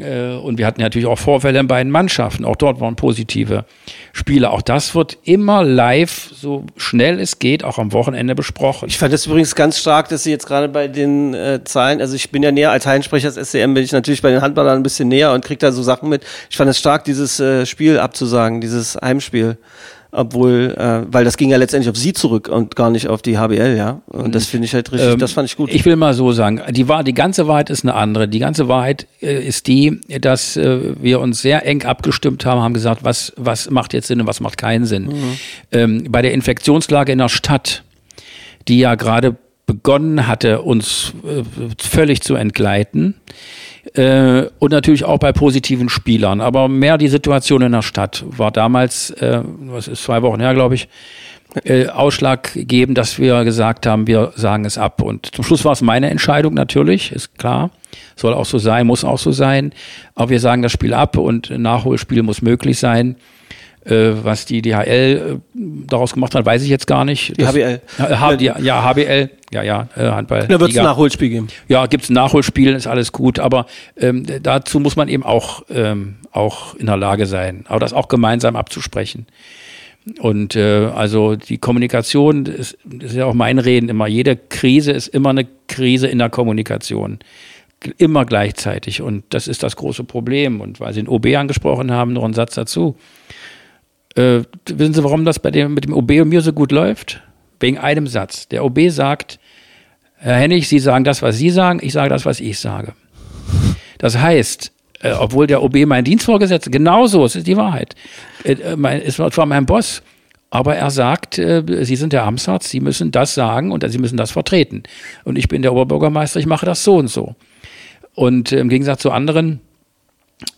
Äh, und wir hatten natürlich auch Vorfälle in beiden Mannschaften. Auch dort waren positive Spiele. Auch das wird immer live, so schnell es geht, auch am Wochenende besprochen. Ich fand das übrigens ganz stark, dass Sie jetzt gerade bei den äh, Zahlen, also ich bin ja näher als Hallensprecher des SCM, bin ich natürlich bei den Handballern ein bisschen näher und kriege da so Sachen mit. Ich fand es stark, dieses äh, Spiel abzusagen, dieses Heimspiel obwohl, äh, weil das ging ja letztendlich auf sie zurück und gar nicht auf die HBL, ja. Und das finde ich halt richtig, ähm, das fand ich gut. Ich will mal so sagen, die, Wahr die ganze Wahrheit ist eine andere. Die ganze Wahrheit äh, ist die, dass äh, wir uns sehr eng abgestimmt haben, haben gesagt, was, was macht jetzt Sinn und was macht keinen Sinn. Mhm. Ähm, bei der Infektionslage in der Stadt, die ja gerade begonnen hatte, uns äh, völlig zu entgleiten, äh, und natürlich auch bei positiven Spielern. Aber mehr die Situation in der Stadt war damals, äh, was ist zwei Wochen her, glaube ich, äh, ausschlaggebend, dass wir gesagt haben, wir sagen es ab. Und zum Schluss war es meine Entscheidung natürlich, ist klar. Soll auch so sein, muss auch so sein. Aber wir sagen das Spiel ab und ein Nachholspiel muss möglich sein. Äh, was die DHL äh, daraus gemacht hat, weiß ich jetzt gar nicht. Die das, HBL. Ja, ja, ja, HBL, ja, ja, äh, Handball. Da wird es ein Nachholspiel geben. Ja, gibt es ein Nachholspiel, ist alles gut, aber ähm, dazu muss man eben auch, ähm, auch in der Lage sein, aber das auch gemeinsam abzusprechen. Und äh, also die Kommunikation, ist, das ist ja auch mein Reden immer, jede Krise ist immer eine Krise in der Kommunikation immer gleichzeitig. Und das ist das große Problem. Und weil Sie den OB angesprochen haben, noch ein Satz dazu. Äh, wissen Sie, warum das bei dem, mit dem OB und mir so gut läuft? Wegen einem Satz. Der OB sagt, Herr Hennig, Sie sagen das, was Sie sagen, ich sage das, was ich sage. Das heißt, äh, obwohl der OB mein Dienstvorgesetzter, genauso, es ist die Wahrheit, äh, mein, es war zwar mein Boss, aber er sagt, äh, Sie sind der Amtsarzt, Sie müssen das sagen und Sie müssen das vertreten. Und ich bin der Oberbürgermeister, ich mache das so und so. Und äh, im Gegensatz zu anderen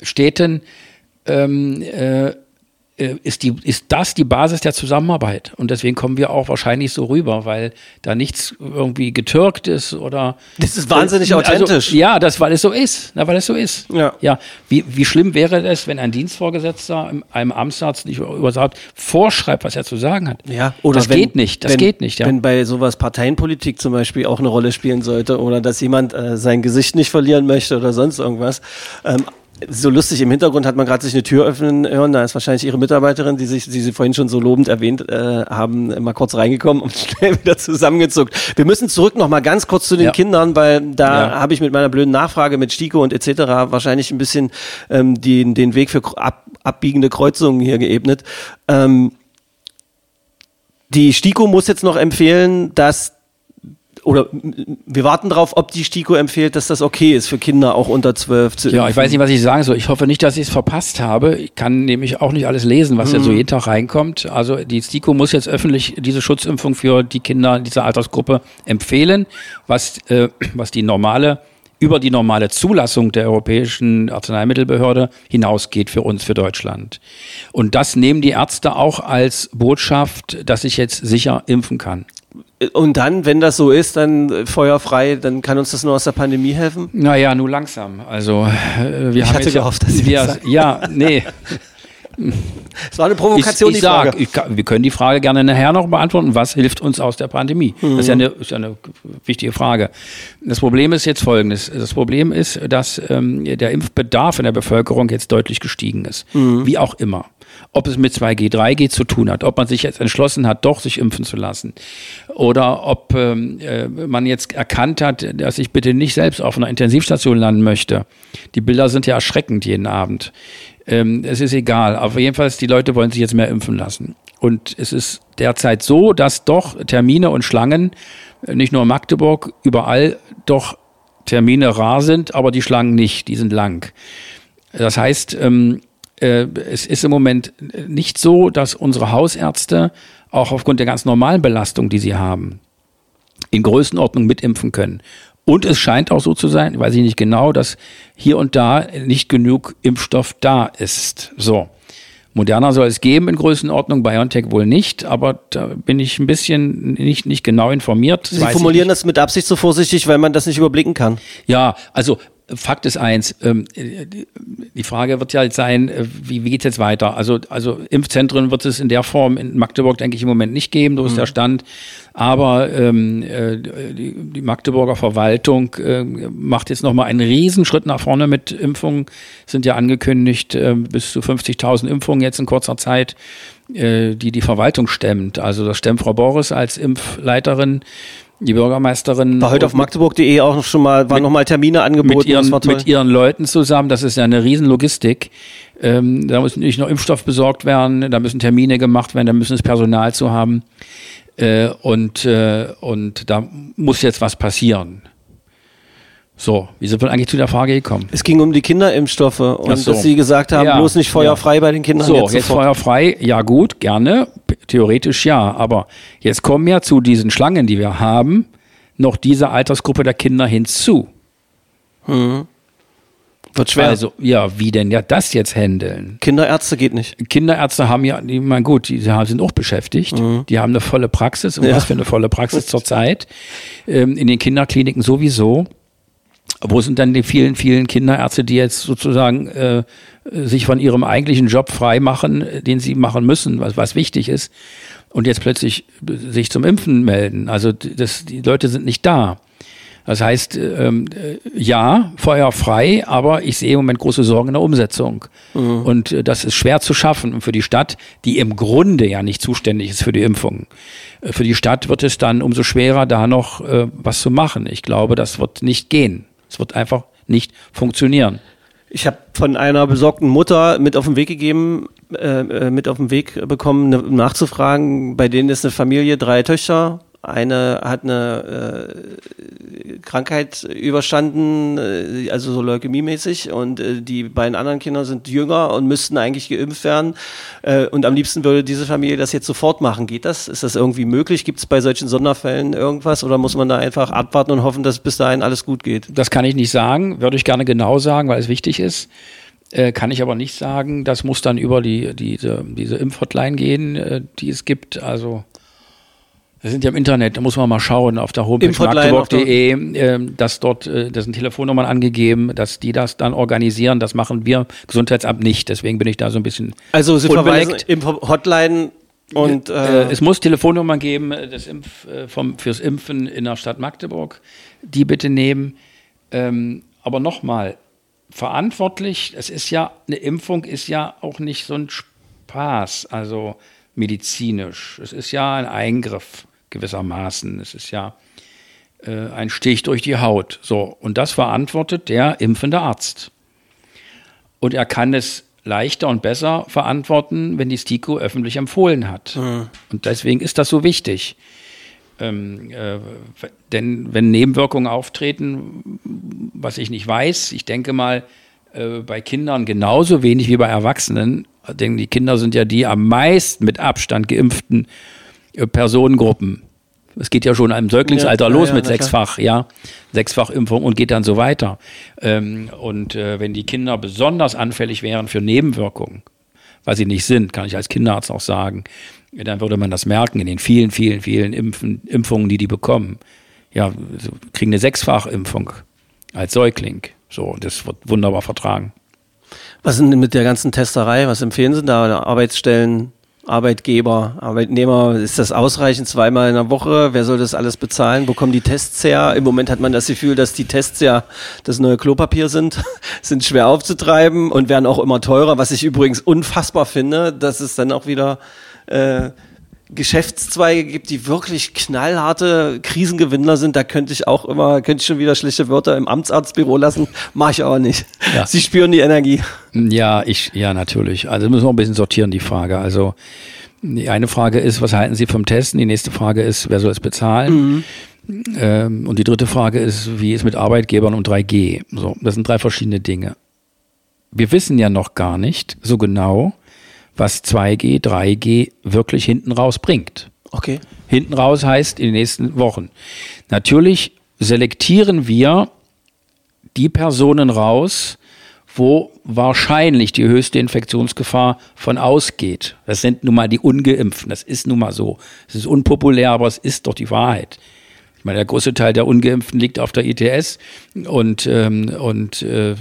Städten ähm, äh, äh, ist, die, ist das die Basis der Zusammenarbeit. Und deswegen kommen wir auch wahrscheinlich so rüber, weil da nichts irgendwie getürkt ist oder. Das ist wahnsinnig also, authentisch. Ja, das, weil es so ist. Na, weil es so ist. Ja. ja. Wie, wie schlimm wäre es, wenn ein Dienstvorgesetzter einem Amtsarzt nicht übersagt, vorschreibt, was er zu sagen hat? Ja, oder das wenn, geht nicht. Das wenn, geht nicht. Ja. Wenn bei sowas Parteienpolitik zum Beispiel auch eine Rolle spielen sollte oder dass jemand äh, sein Gesicht nicht verlieren möchte oder sonst irgendwas. Ähm, so lustig im Hintergrund hat man gerade sich eine Tür öffnen hören. Da ist wahrscheinlich Ihre Mitarbeiterin, die sich, die Sie vorhin schon so lobend erwähnt äh, haben, mal kurz reingekommen und (laughs) schnell wieder zusammengezuckt. Wir müssen zurück noch mal ganz kurz zu den Ja. Kindern, weil da Ja. habe ich mit meiner blöden Nachfrage mit Stiko und etc. wahrscheinlich ein bisschen ähm, den, den Weg für ab, abbiegende Kreuzungen hier geebnet. Ähm, die Stiko muss jetzt noch empfehlen, dass oder wir warten darauf, ob die Stiko empfiehlt, dass das okay ist für Kinder auch unter zwölf zu Ja, ich weiß nicht, was ich sagen soll. Ich hoffe nicht, dass ich es verpasst habe. Ich kann nämlich auch nicht alles lesen, was ja so jeden Tag reinkommt. Also die STIKO muss jetzt öffentlich diese Schutzimpfung für die Kinder dieser Altersgruppe empfehlen, was, äh, was die normale über die normale Zulassung der Europäischen Arzneimittelbehörde hinausgeht für uns, für Deutschland. Und das nehmen die Ärzte auch als Botschaft, dass ich jetzt sicher impfen kann. Und dann, wenn das so ist, dann äh, feuerfrei, dann kann uns das nur aus der Pandemie helfen. Naja, nur langsam. Also äh, wir Ich haben hatte jetzt gehofft, dass wir, ja, nee. (laughs) Es war eine Provokation, ich, ich die Frage. sag, ich, kann- wir können die Frage gerne nachher noch beantworten. Was hilft uns aus der Pandemie? Das ist ja, eine, ist ja eine wichtige Frage. Das Problem ist jetzt folgendes. Das Problem ist, dass ähm, der Impfbedarf in der Bevölkerung jetzt deutlich gestiegen ist. Wie auch immer. Ob es mit 2G, 3G zu tun hat, ob man sich jetzt entschlossen hat, doch sich impfen zu lassen. Oder ob ähm, äh, man jetzt erkannt hat, dass ich bitte nicht selbst auf einer Intensivstation landen möchte. Die Bilder sind ja erschreckend jeden Abend. Ähm, es ist egal. Aber jedenfalls, die Leute wollen sich jetzt mehr impfen lassen. Und es ist derzeit so, dass doch Termine und Schlangen, äh, nicht nur in Magdeburg, überall doch Termine rar sind, aber die Schlangen nicht, die sind lang. Das heißt, ähm, äh, es ist im Moment nicht so, dass unsere Hausärzte auch aufgrund der ganz normalen Belastung, die sie haben, in Größenordnung mitimpfen können. Und es scheint auch so zu sein, weiß ich nicht genau, dass hier und da nicht genug Impfstoff da ist. So. Moderna soll es geben in Größenordnung, BioNTech wohl nicht, aber da bin ich ein bisschen nicht, nicht genau informiert. Sie formulieren das mit Absicht so vorsichtig, weil man das nicht überblicken kann. Ja, also Fakt ist eins, ähm, die- Frage wird ja jetzt sein, äh, wie, wie geht's jetzt weiter? Also, also Impfzentren wird es in der Form in Magdeburg, denke ich, im Moment nicht geben, so ist der Stand. Aber ähm, äh, die, die Magdeburger Verwaltung äh, macht jetzt nochmal einen Riesenschritt nach vorne mit Impfungen. Sind ja angekündigt, äh, bis zu 50.000 Impfungen jetzt in kurzer Zeit, äh, die die Verwaltung stemmt. Also das stemmt Frau Boris als Impfleiterin. Die Bürgermeisterin War heute auf magdeburg.de auch schon mal, waren noch mal Termine angeboten. mit ihren, das mit ihren Leuten zusammen. Das ist ja eine Riesenlogistik. Ähm, da muss nicht nur Impfstoff besorgt werden, da müssen Termine gemacht werden, da müssen es Personal zu haben. Äh, und, äh, und da muss jetzt was passieren. So, wie sind wir eigentlich zu der Frage gekommen? es ging um die Kinderimpfstoffe und so. dass Sie gesagt haben, Ja, bloß nicht feuerfrei bei den Kindern. So, jetzt jetzt, feuerfrei, ja gut, gerne, theoretisch ja, aber jetzt kommen ja zu diesen Schlangen, die wir haben, noch diese Altersgruppe der Kinder hinzu. Wird schwer. Also, ja, wie denn ja das jetzt handeln? Kinderärzte geht nicht. Kinderärzte haben ja, ich meine, gut, die sind auch beschäftigt. Die haben eine volle Praxis. Und Ja. was für eine volle Praxis (laughs) zurzeit? Ähm, in den Kinderkliniken sowieso. Wo sind dann die vielen, vielen Kinderärzte, die jetzt sozusagen äh, sich von ihrem eigentlichen Job frei machen, den sie machen müssen, was, was wichtig ist, und jetzt plötzlich sich zum Impfen melden? Also das, die Leute sind nicht da. Das heißt, ähm, äh, ja, feuerfrei, aber ich sehe im Moment große Sorgen in der Umsetzung. Und äh, das ist schwer zu schaffen. Und für die Stadt, die im Grunde ja nicht zuständig ist für die Impfung, äh, für die Stadt wird es dann umso schwerer, da noch äh, was zu machen. Ich glaube, das wird nicht gehen. Es wird einfach nicht funktionieren. Ich habe von einer besorgten Mutter mit auf den Weg gegeben, äh, äh, mit auf den Weg bekommen, ne, nachzufragen. Bei denen ist eine Familie, drei Töchter. Eine hat eine äh, Krankheit überstanden, äh, also so leukämiemäßig, und äh, die beiden anderen Kinder sind jünger und müssten eigentlich geimpft werden. Äh, und am liebsten würde diese Familie das jetzt sofort machen. Geht das? Ist das irgendwie möglich? Gibt es bei solchen Sonderfällen irgendwas oder muss man da einfach abwarten und hoffen, dass bis dahin alles gut geht? Das kann ich nicht sagen, würde ich gerne genau sagen, weil es wichtig ist. Äh, kann ich aber nicht sagen. Das muss dann über die, diese, diese Impfhotline gehen, äh, die es gibt. Also wir sind ja im Internet, da muss man mal schauen auf der Homepage magdeburg.de, äh, dass dort, äh, da sind Telefonnummern angegeben, dass die das dann organisieren. Das machen wir Gesundheitsamt nicht. Deswegen bin ich da so ein bisschen. Also Sie verweisen Impf-Hotline und äh, äh, es muss Telefonnummern geben das Impf, äh, vom, fürs Impfen in der Stadt Magdeburg. Die bitte nehmen. Ähm, aber nochmal, verantwortlich, es ist ja, eine Impfung ist ja auch nicht so ein Spaß, also medizinisch. Es ist ja ein Eingriff gewissermaßen. Es ist ja äh, ein Stich durch die Haut. So, und das verantwortet der impfende Arzt. Und er kann es leichter und besser verantworten, wenn die STIKO öffentlich empfohlen hat. Mhm. Und deswegen ist das so wichtig. Ähm, äh, denn wenn Nebenwirkungen auftreten, was ich nicht weiß, ich denke mal, äh, bei Kindern genauso wenig wie bei Erwachsenen, denn die Kinder sind ja die am meisten mit Abstand geimpften Personengruppen. Es geht ja schon im Säuglingsalter ja, los ja, mit sechsfach, ja, sechsfach Impfung und geht dann so weiter. Ähm, und äh, wenn die Kinder besonders anfällig wären für Nebenwirkungen, was sie nicht sind, kann ich als Kinderarzt auch sagen, dann würde man das merken in den vielen, vielen, vielen Impfen, Impfungen, die die bekommen. Ja, kriegen eine Sechsfachimpfung als Säugling. So, das wird wunderbar vertragen. Was ist denn mit der ganzen Testerei? Was empfehlen Sie da? Arbeitsstellen, Arbeitgeber, Arbeitnehmer, ist das ausreichend zweimal in der Woche? Wer soll das alles bezahlen? Wo kommen die Tests her? Im Moment hat man das Gefühl, dass die Tests ja das neue Klopapier sind, (laughs) sind schwer aufzutreiben und werden auch immer teurer, was ich übrigens unfassbar finde, dass es dann auch wieder äh, Geschäftszweige gibt, die wirklich knallharte Krisengewinner sind, da könnte ich auch immer, könnte ich schon wieder schlechte Wörter im Amtsarztbüro lassen, mache ich aber nicht. Ja. Sie spüren die Energie. Ja, ich, ja, natürlich. Also müssen wir ein bisschen sortieren, die Frage. Also die eine Frage ist, was halten Sie vom Testen? Die nächste Frage ist, wer soll es bezahlen? Mhm. Ähm, und die dritte Frage ist, wie ist mit Arbeitgebern um 3G? So, das sind drei verschiedene Dinge. Wir wissen ja noch gar nicht so genau, was 2G, 3G wirklich hinten raus bringt. Okay. Hinten raus heißt in den nächsten Wochen. Natürlich selektieren wir die Personen raus, wo wahrscheinlich die höchste Infektionsgefahr von ausgeht. Das sind nun mal die Ungeimpften. Das ist nun mal so. Es ist unpopulär, aber es ist doch die Wahrheit meine, der große Teil der Ungeimpften liegt auf der ITS und, ähm, und äh,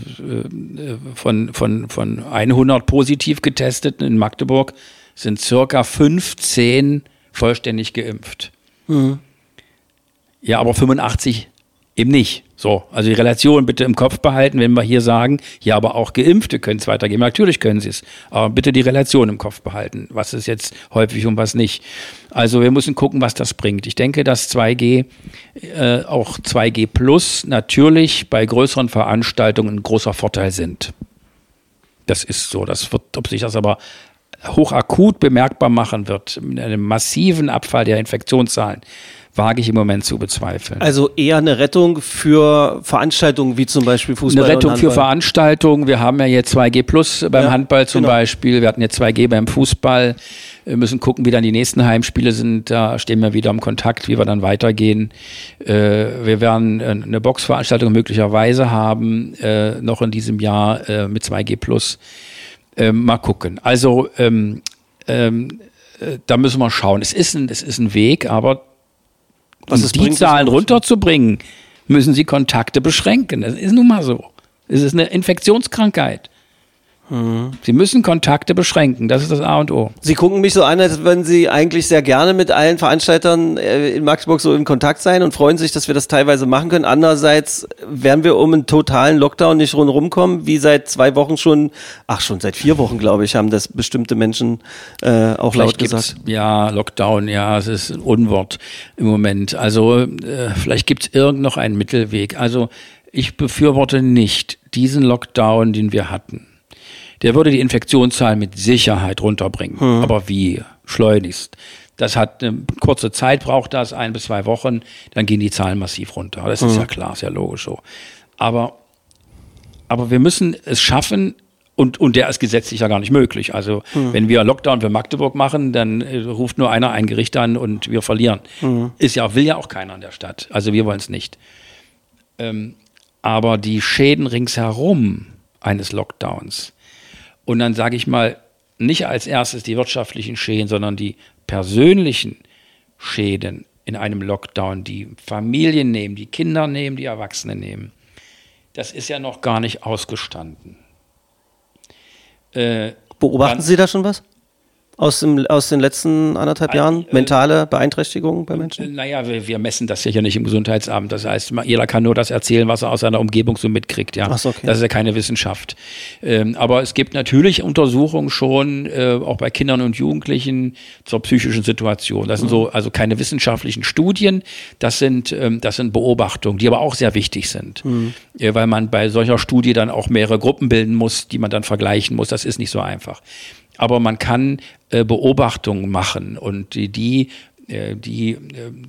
von, von, von 100 positiv Getesteten in Magdeburg sind circa 15 vollständig geimpft. Mhm. Ja, aber 85 eben nicht. So, also die Relation bitte im Kopf behalten, wenn wir hier sagen, ja, aber auch Geimpfte können es weitergeben. Natürlich können sie es, aber bitte die Relation im Kopf behalten, was ist jetzt häufig und was nicht. Also wir müssen gucken, was das bringt. Ich denke, dass 2G, äh, auch 2G Plus natürlich bei größeren Veranstaltungen ein großer Vorteil sind. Das ist so. Das wird, ob sich das aber hochakut bemerkbar machen wird, mit einem massiven Abfall der Infektionszahlen, wage ich im Moment zu bezweifeln. Also eher eine Rettung für Veranstaltungen wie zum Beispiel Fußball. Eine Rettung für Veranstaltungen. Wir haben ja jetzt 2G Plus beim ja, Handball zum genau. Beispiel. Wir hatten jetzt 2G beim Fußball. Wir müssen gucken, wie dann die nächsten Heimspiele sind. Da stehen wir wieder im Kontakt, wie wir dann weitergehen. Äh, wir werden äh, eine Boxveranstaltung möglicherweise haben, äh, noch in diesem Jahr mit 2G Plus. Ähm, mal gucken. Also ähm, ähm, da müssen wir schauen. Es ist ein, es ist ein Weg, aber was um die Zahlen runterzubringen, müssen sie Kontakte beschränken. Das ist nun mal so. Es ist eine Infektionskrankheit. Mhm. Sie müssen Kontakte beschränken, das ist das A und O. Sie gucken mich so an, als würden Sie eigentlich sehr gerne mit allen Veranstaltern äh, in Magdeburg so in Kontakt sein und freuen sich, dass wir das teilweise machen können. Andererseits werden wir um einen totalen Lockdown nicht rundherum kommen, wie seit zwei Wochen schon, ach schon seit vier Wochen, glaube ich, haben das bestimmte Menschen äh, auch vielleicht laut gesagt. Ja, Lockdown, ja, es ist ein Unwort im Moment. Also äh, vielleicht gibt es irgend noch einen Mittelweg. Also ich befürworte nicht diesen Lockdown, den wir hatten der würde die Infektionszahlen mit Sicherheit runterbringen. Hm. Aber wie? Schleunigst. Das hat eine kurze Zeit, braucht das, ein bis zwei Wochen, dann gehen die Zahlen massiv runter. Das ist hm. ja klar, ist ja logisch so. Aber, aber wir müssen es schaffen, und, und der ist gesetzlich ja gar nicht möglich. Also mhm. wenn wir Lockdown für Magdeburg machen, dann äh, ruft nur einer ein Gericht an und wir verlieren. Mhm. Ist ja, will ja auch keiner in der Stadt. Also wir wollen es nicht. Ähm, aber die Schäden ringsherum eines Lockdowns, und dann sage ich mal, nicht als erstes die wirtschaftlichen Schäden, sondern die persönlichen Schäden in einem Lockdown, die Familien nehmen, die Kinder nehmen, die Erwachsene nehmen. Das ist ja noch gar nicht ausgestanden. Äh, Beobachten Sie da schon was? Aus, dem, aus den letzten anderthalb Jahren? Äh, Mentale Beeinträchtigungen bei Menschen? Naja, wir, wir messen das ja nicht im Gesundheitsamt. Das heißt, jeder kann nur das erzählen, was er aus seiner Umgebung so mitkriegt. Ja? So, okay. Das ist ja keine Wissenschaft. Ähm, aber es gibt natürlich Untersuchungen schon, äh, auch bei Kindern und Jugendlichen, zur psychischen Situation. Das sind so, also keine wissenschaftlichen Studien, das sind, ähm, das sind Beobachtungen, die aber auch sehr wichtig sind. Mhm. Äh, weil man bei solcher Studie dann auch mehrere Gruppen bilden muss, die man dann vergleichen muss. Das ist nicht so einfach aber man kann äh, Beobachtungen machen und die, die äh, äh,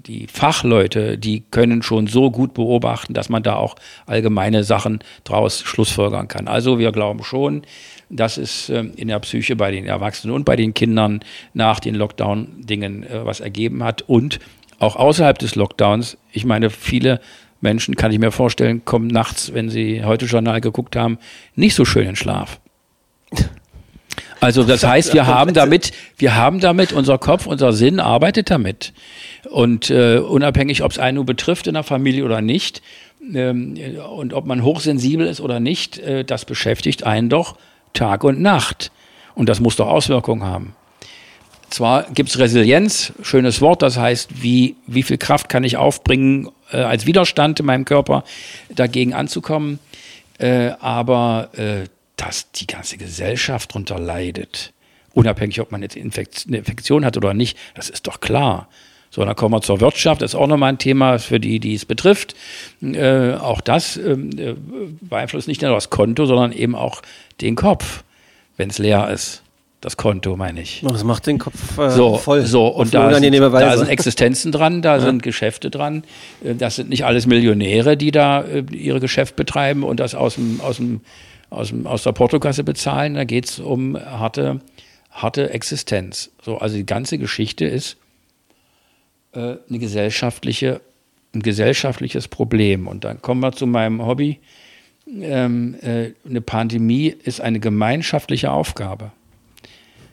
die Fachleute, die können schon so gut beobachten, dass man da auch allgemeine Sachen draus schlussfolgern kann. Also wir glauben schon, dass es in der Psyche bei den Erwachsenen und bei den Kindern nach den Lockdown-Dingen äh, was ergeben hat und auch außerhalb des Lockdowns. Ich meine, viele Menschen, kann ich mir vorstellen, kommen nachts, wenn sie heute Journal geguckt haben, nicht so schön in Schlaf. (laughs) Also das heißt, wir haben damit, wir haben damit, unser Kopf, unser Sinn arbeitet damit. Und äh, unabhängig, ob es einen nur betrifft in der Familie oder nicht, ähm, und ob man hochsensibel ist oder nicht, äh, das beschäftigt einen doch Tag und Nacht. Und das muss doch Auswirkungen haben. Zwar gibt es Resilienz, schönes Wort, das heißt, wie, wie viel Kraft kann ich aufbringen äh, als Widerstand in meinem Körper, dagegen anzukommen. Äh, aber äh, dass die ganze Gesellschaft darunter leidet. Unabhängig, ob man jetzt eine Infektion hat oder nicht, das ist doch klar. So, dann kommen wir zur Wirtschaft, das ist auch nochmal ein Thema für die, die es betrifft. Äh, auch das ähm, äh, beeinflusst nicht nur das Konto, sondern eben auch den Kopf, wenn es leer ist. Das Konto, meine ich. Das macht den Kopf äh, so, voll. So, und da sind, da sind, Existenzen dran, da ja. sind Geschäfte dran. Äh, das sind nicht alles Millionäre, die da äh, ihre Geschäft betreiben und das aus dem, aus dem aus, aus der Portokasse bezahlen. Da geht es um harte, harte Existenz. So, also die ganze Geschichte ist äh, eine gesellschaftliche, ein gesellschaftliches Problem. Und dann kommen wir zu meinem Hobby. Ähm, äh, eine Pandemie ist eine gemeinschaftliche Aufgabe.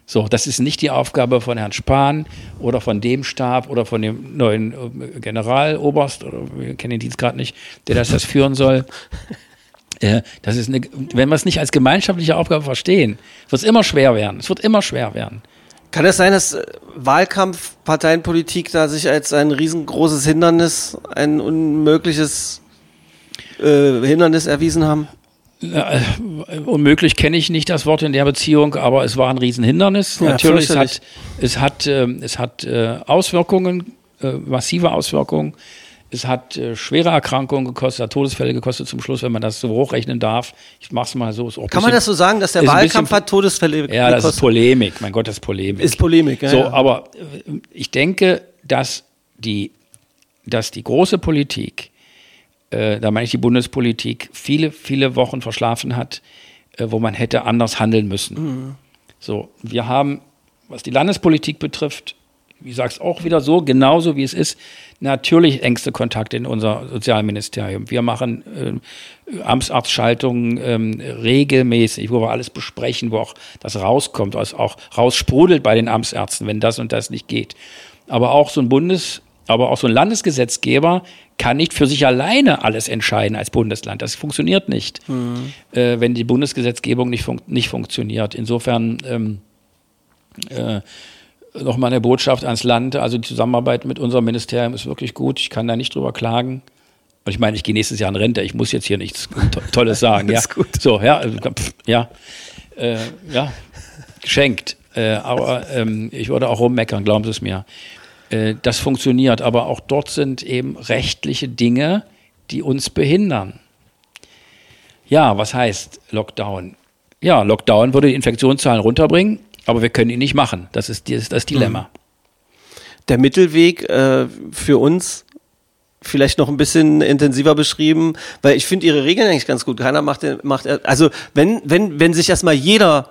So, das ist nicht die Aufgabe von Herrn Spahn oder von dem Stab oder von dem neuen äh, Generaloberst, oder wir kennen den Dienst gerade nicht, der das, das führen soll. (laughs) Ja, das ist eine, wenn wir es nicht als gemeinschaftliche Aufgabe verstehen, wird es immer schwer werden. Es wird immer schwer werden. Kann es sein, dass äh, Wahlkampf, Parteienpolitik da sich als ein riesengroßes Hindernis, ein unmögliches äh, Hindernis erwiesen haben? Äh, unmöglich kenne ich nicht das Wort in der Beziehung, aber es war ein Riesenhindernis. Ja, Natürlich, es hat, es hat, äh, es hat äh, Auswirkungen, äh, massive Auswirkungen. Es hat äh, schwere Erkrankungen gekostet, hat Todesfälle gekostet zum Schluss, wenn man das so hochrechnen darf. Ich mache es mal so. Kann bisschen, man das so sagen, dass der Wahlkampf bisschen, hat Todesfälle gekostet? Ja, das ist Polemik. Mein Gott, das ist Polemik. Ist Polemik, ja. So, ja. aber äh, ich denke, dass die, dass die große Politik, äh, da meine ich die Bundespolitik, viele, viele Wochen verschlafen hat, äh, wo man hätte anders handeln müssen. Mhm. So, wir haben, was die Landespolitik betrifft, wie sagst auch wieder so, genauso wie es ist, natürlich engste Kontakte in unser Sozialministerium. Wir machen äh, Amtsarztschaltungen ähm, regelmäßig, wo wir alles besprechen, wo auch das rauskommt, was auch raussprudelt bei den Amtsärzten, wenn das und das nicht geht. Aber auch so ein Bundes, aber auch so ein Landesgesetzgeber kann nicht für sich alleine alles entscheiden als Bundesland. Das funktioniert nicht, mhm. äh, wenn die Bundesgesetzgebung nicht, fun nicht funktioniert. Insofern ähm, äh, nochmal eine Botschaft ans Land. Also die Zusammenarbeit mit unserem Ministerium ist wirklich gut. Ich kann da nicht drüber klagen. Und ich meine, ich gehe nächstes Jahr in Rente. Ich muss jetzt hier nichts Tolles sagen. (laughs) ja, ist gut. So, ja, also, pff, ja, äh, ja, geschenkt. Äh, aber ähm, ich würde auch rummeckern, glauben Sie es mir. Äh, das funktioniert, aber auch dort sind eben rechtliche Dinge, die uns behindern. Ja, was heißt Lockdown? Ja, Lockdown würde die Infektionszahlen runterbringen. Aber wir können ihn nicht machen. Das ist das, das Dilemma. Mhm. Der Mittelweg äh, für uns vielleicht noch ein bisschen intensiver beschrieben, weil ich finde ihre Regeln eigentlich ganz gut. Keiner macht, macht also wenn, wenn, wenn sich erstmal jeder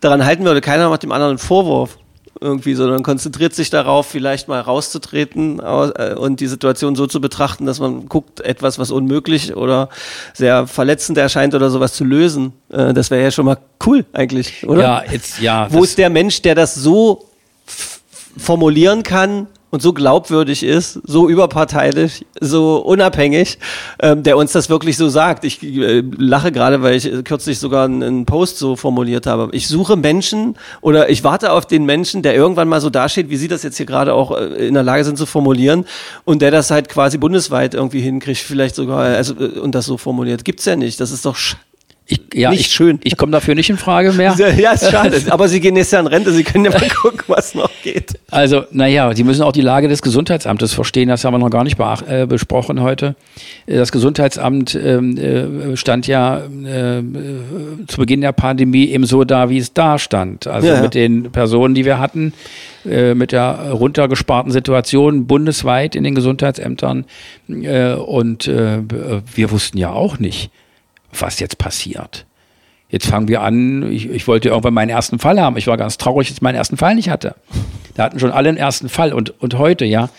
daran halten würde, keiner macht dem anderen einen Vorwurf, irgendwie, sondern konzentriert sich darauf, vielleicht mal rauszutreten äh, und die Situation so zu betrachten, dass man guckt, etwas, was unmöglich oder sehr verletzend erscheint oder sowas zu lösen. Äh, das wäre ja schon mal cool eigentlich, oder? Ja, jetzt, ja. Wo ist der Mensch, der das so formulieren kann, und so glaubwürdig ist, so überparteilich, so unabhängig, ähm, der uns das wirklich so sagt. Ich äh, lache gerade, weil ich kürzlich sogar einen, Post so formuliert habe. Ich suche Menschen oder ich warte auf den Menschen, der irgendwann mal so dasteht, wie Sie das jetzt hier gerade auch äh, in der Lage sind zu formulieren und der das halt quasi bundesweit irgendwie hinkriegt, vielleicht sogar, also, äh, und das so formuliert. Gibt's ja nicht. Das ist doch ich, ja, nicht ich, schön. Ich komme dafür nicht in Frage mehr. (laughs) Ja, ist schade. (laughs) Aber Sie gehen jetzt ja in Rente, Sie können ja mal (laughs) gucken, was noch geht. Also, naja, Sie müssen auch die Lage des Gesundheitsamtes verstehen. Das haben wir noch gar nicht äh, besprochen heute. Das Gesundheitsamt ähm, äh, stand ja äh, zu Beginn der Pandemie eben so da, wie es da stand. Also ja, ja. mit den Personen, die wir hatten, äh, mit der runtergesparten Situation bundesweit in den Gesundheitsämtern. Äh, und äh, wir wussten ja auch nicht was jetzt passiert. Jetzt fangen wir an, ich, ich wollte irgendwann meinen ersten Fall haben. Ich war ganz traurig, dass ich meinen ersten Fall nicht hatte. Da hatten schon alle einen ersten Fall und, und heute, ja.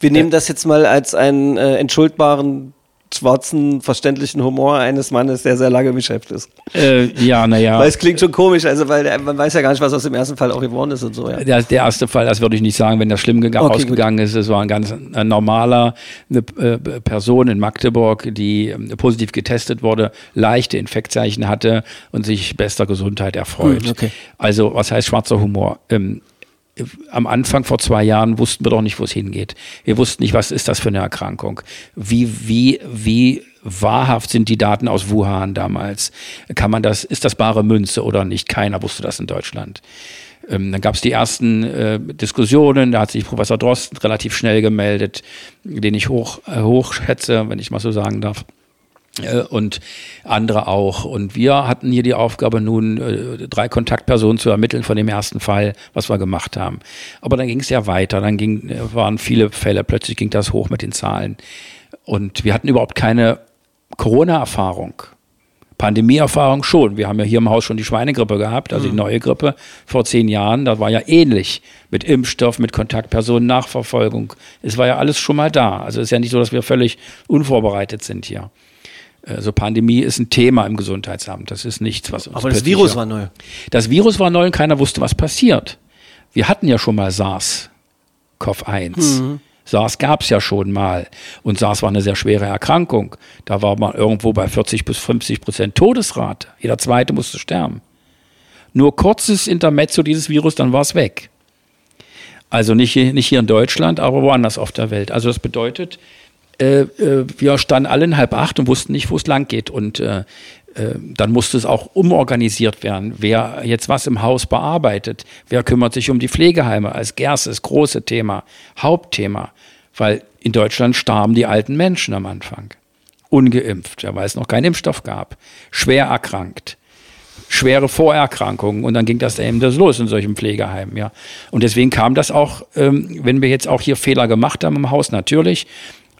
Wir nehmen das jetzt mal als einen äh, entschuldbaren schwarzen, verständlichen Humor eines Mannes, der sehr lange im Geschäft ist. Äh, ja, naja. Weil es klingt schon komisch, also weil man weiß ja gar nicht, was aus dem ersten Fall auch geworden ist und so. Ja. Der, der erste Fall, das würde ich nicht sagen, wenn das schlimm okay, ausgegangen gut. ist. Es war ein ganz ein normaler eine, äh, Person in Magdeburg, die äh, positiv getestet wurde, leichte Infektzeichen hatte und sich bester Gesundheit erfreut. Hm, okay. Also was heißt schwarzer Humor? Ähm, am Anfang vor zwei Jahren wussten wir doch nicht, wo es hingeht. Wir wussten nicht, was ist das für eine Erkrankung? Wie, wie, wie wahrhaft sind die Daten aus Wuhan damals? Kann man das, ist das bare Münze oder nicht? Keiner wusste das in Deutschland. Ähm, dann gab es die ersten äh, Diskussionen, da hat sich Professor Drosten relativ schnell gemeldet, den ich hoch, äh, hoch wenn ich mal so sagen darf. Äh, und andere auch. Und wir hatten hier die Aufgabe, nun äh, drei Kontaktpersonen zu ermitteln von dem ersten Fall, was wir gemacht haben. Aber dann ging es ja weiter, dann ging, äh, waren viele Fälle, plötzlich ging das hoch mit den Zahlen. Und wir hatten überhaupt keine Corona-Erfahrung. Pandemie-Erfahrung schon. Wir haben ja hier im Haus schon die Schweinegrippe gehabt, also die mhm. neue Grippe vor zehn Jahren. Das war ja ähnlich mit Impfstoff, mit Kontaktpersonen, Nachverfolgung. Es war ja alles schon mal da. Also es ist ja nicht so, dass wir völlig unvorbereitet sind hier. Also Pandemie ist ein Thema im Gesundheitsamt. Das ist nichts, was uns. Aber das Virus war neu. Das Virus war neu und keiner wusste, was passiert. Wir hatten ja schon mal SARS, CoV-1. Mhm. SARS gab es ja schon mal. Und SARS war eine sehr schwere Erkrankung. Da war man irgendwo bei 40 bis 50 Prozent Todesrate. Jeder Zweite musste sterben. Nur kurzes Intermezzo dieses Virus, dann war es weg. Also nicht, nicht hier in Deutschland, aber woanders auf der Welt. Also das bedeutet, äh, äh, wir standen alle in halb acht und wussten nicht, wo es lang geht. Und äh, äh, dann musste es auch umorganisiert werden. Wer jetzt was im Haus bearbeitet, wer kümmert sich um die Pflegeheime als erstes große Thema, Hauptthema. Weil in Deutschland starben die alten Menschen am Anfang. Ungeimpft, ja, weil es noch keinen Impfstoff gab. Schwer erkrankt schwere Vorerkrankungen und dann ging das eben das los in solchen Pflegeheimen, ja. Und deswegen kam das auch, ähm, wenn wir jetzt auch hier Fehler gemacht haben im Haus, natürlich,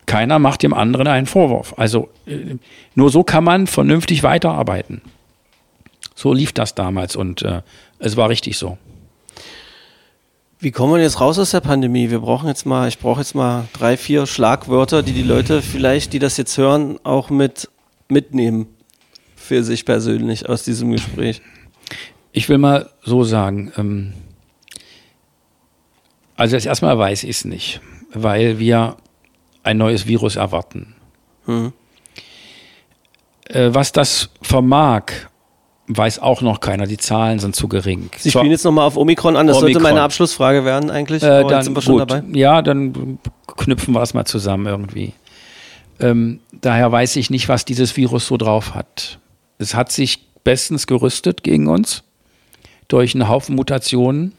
keiner macht dem anderen einen Vorwurf. Also äh, nur so kann man vernünftig weiterarbeiten. So lief das damals und äh, es war richtig so. Wie kommen wir jetzt raus aus der Pandemie? Wir brauchen jetzt mal, ich brauche jetzt mal drei, vier Schlagwörter, die die Leute vielleicht, die das jetzt hören, auch mit mitnehmen für sich persönlich aus diesem Gespräch. Ich will mal so sagen, ähm, also jetzt erstmal weiß ich es nicht, weil wir ein neues Virus erwarten. Hm. Äh, was das vermag, weiß auch noch keiner. Die Zahlen sind zu gering. Sie spielen jetzt nochmal auf Omikron an. Das Omikron. sollte meine Abschlussfrage werden eigentlich. Äh, dann, sind wir schon gut. dabei. Ja, dann knüpfen wir es mal zusammen irgendwie. Ähm, daher weiß ich nicht, was dieses Virus so drauf hat. Es hat sich bestens gerüstet gegen uns durch einen Haufen Mutationen,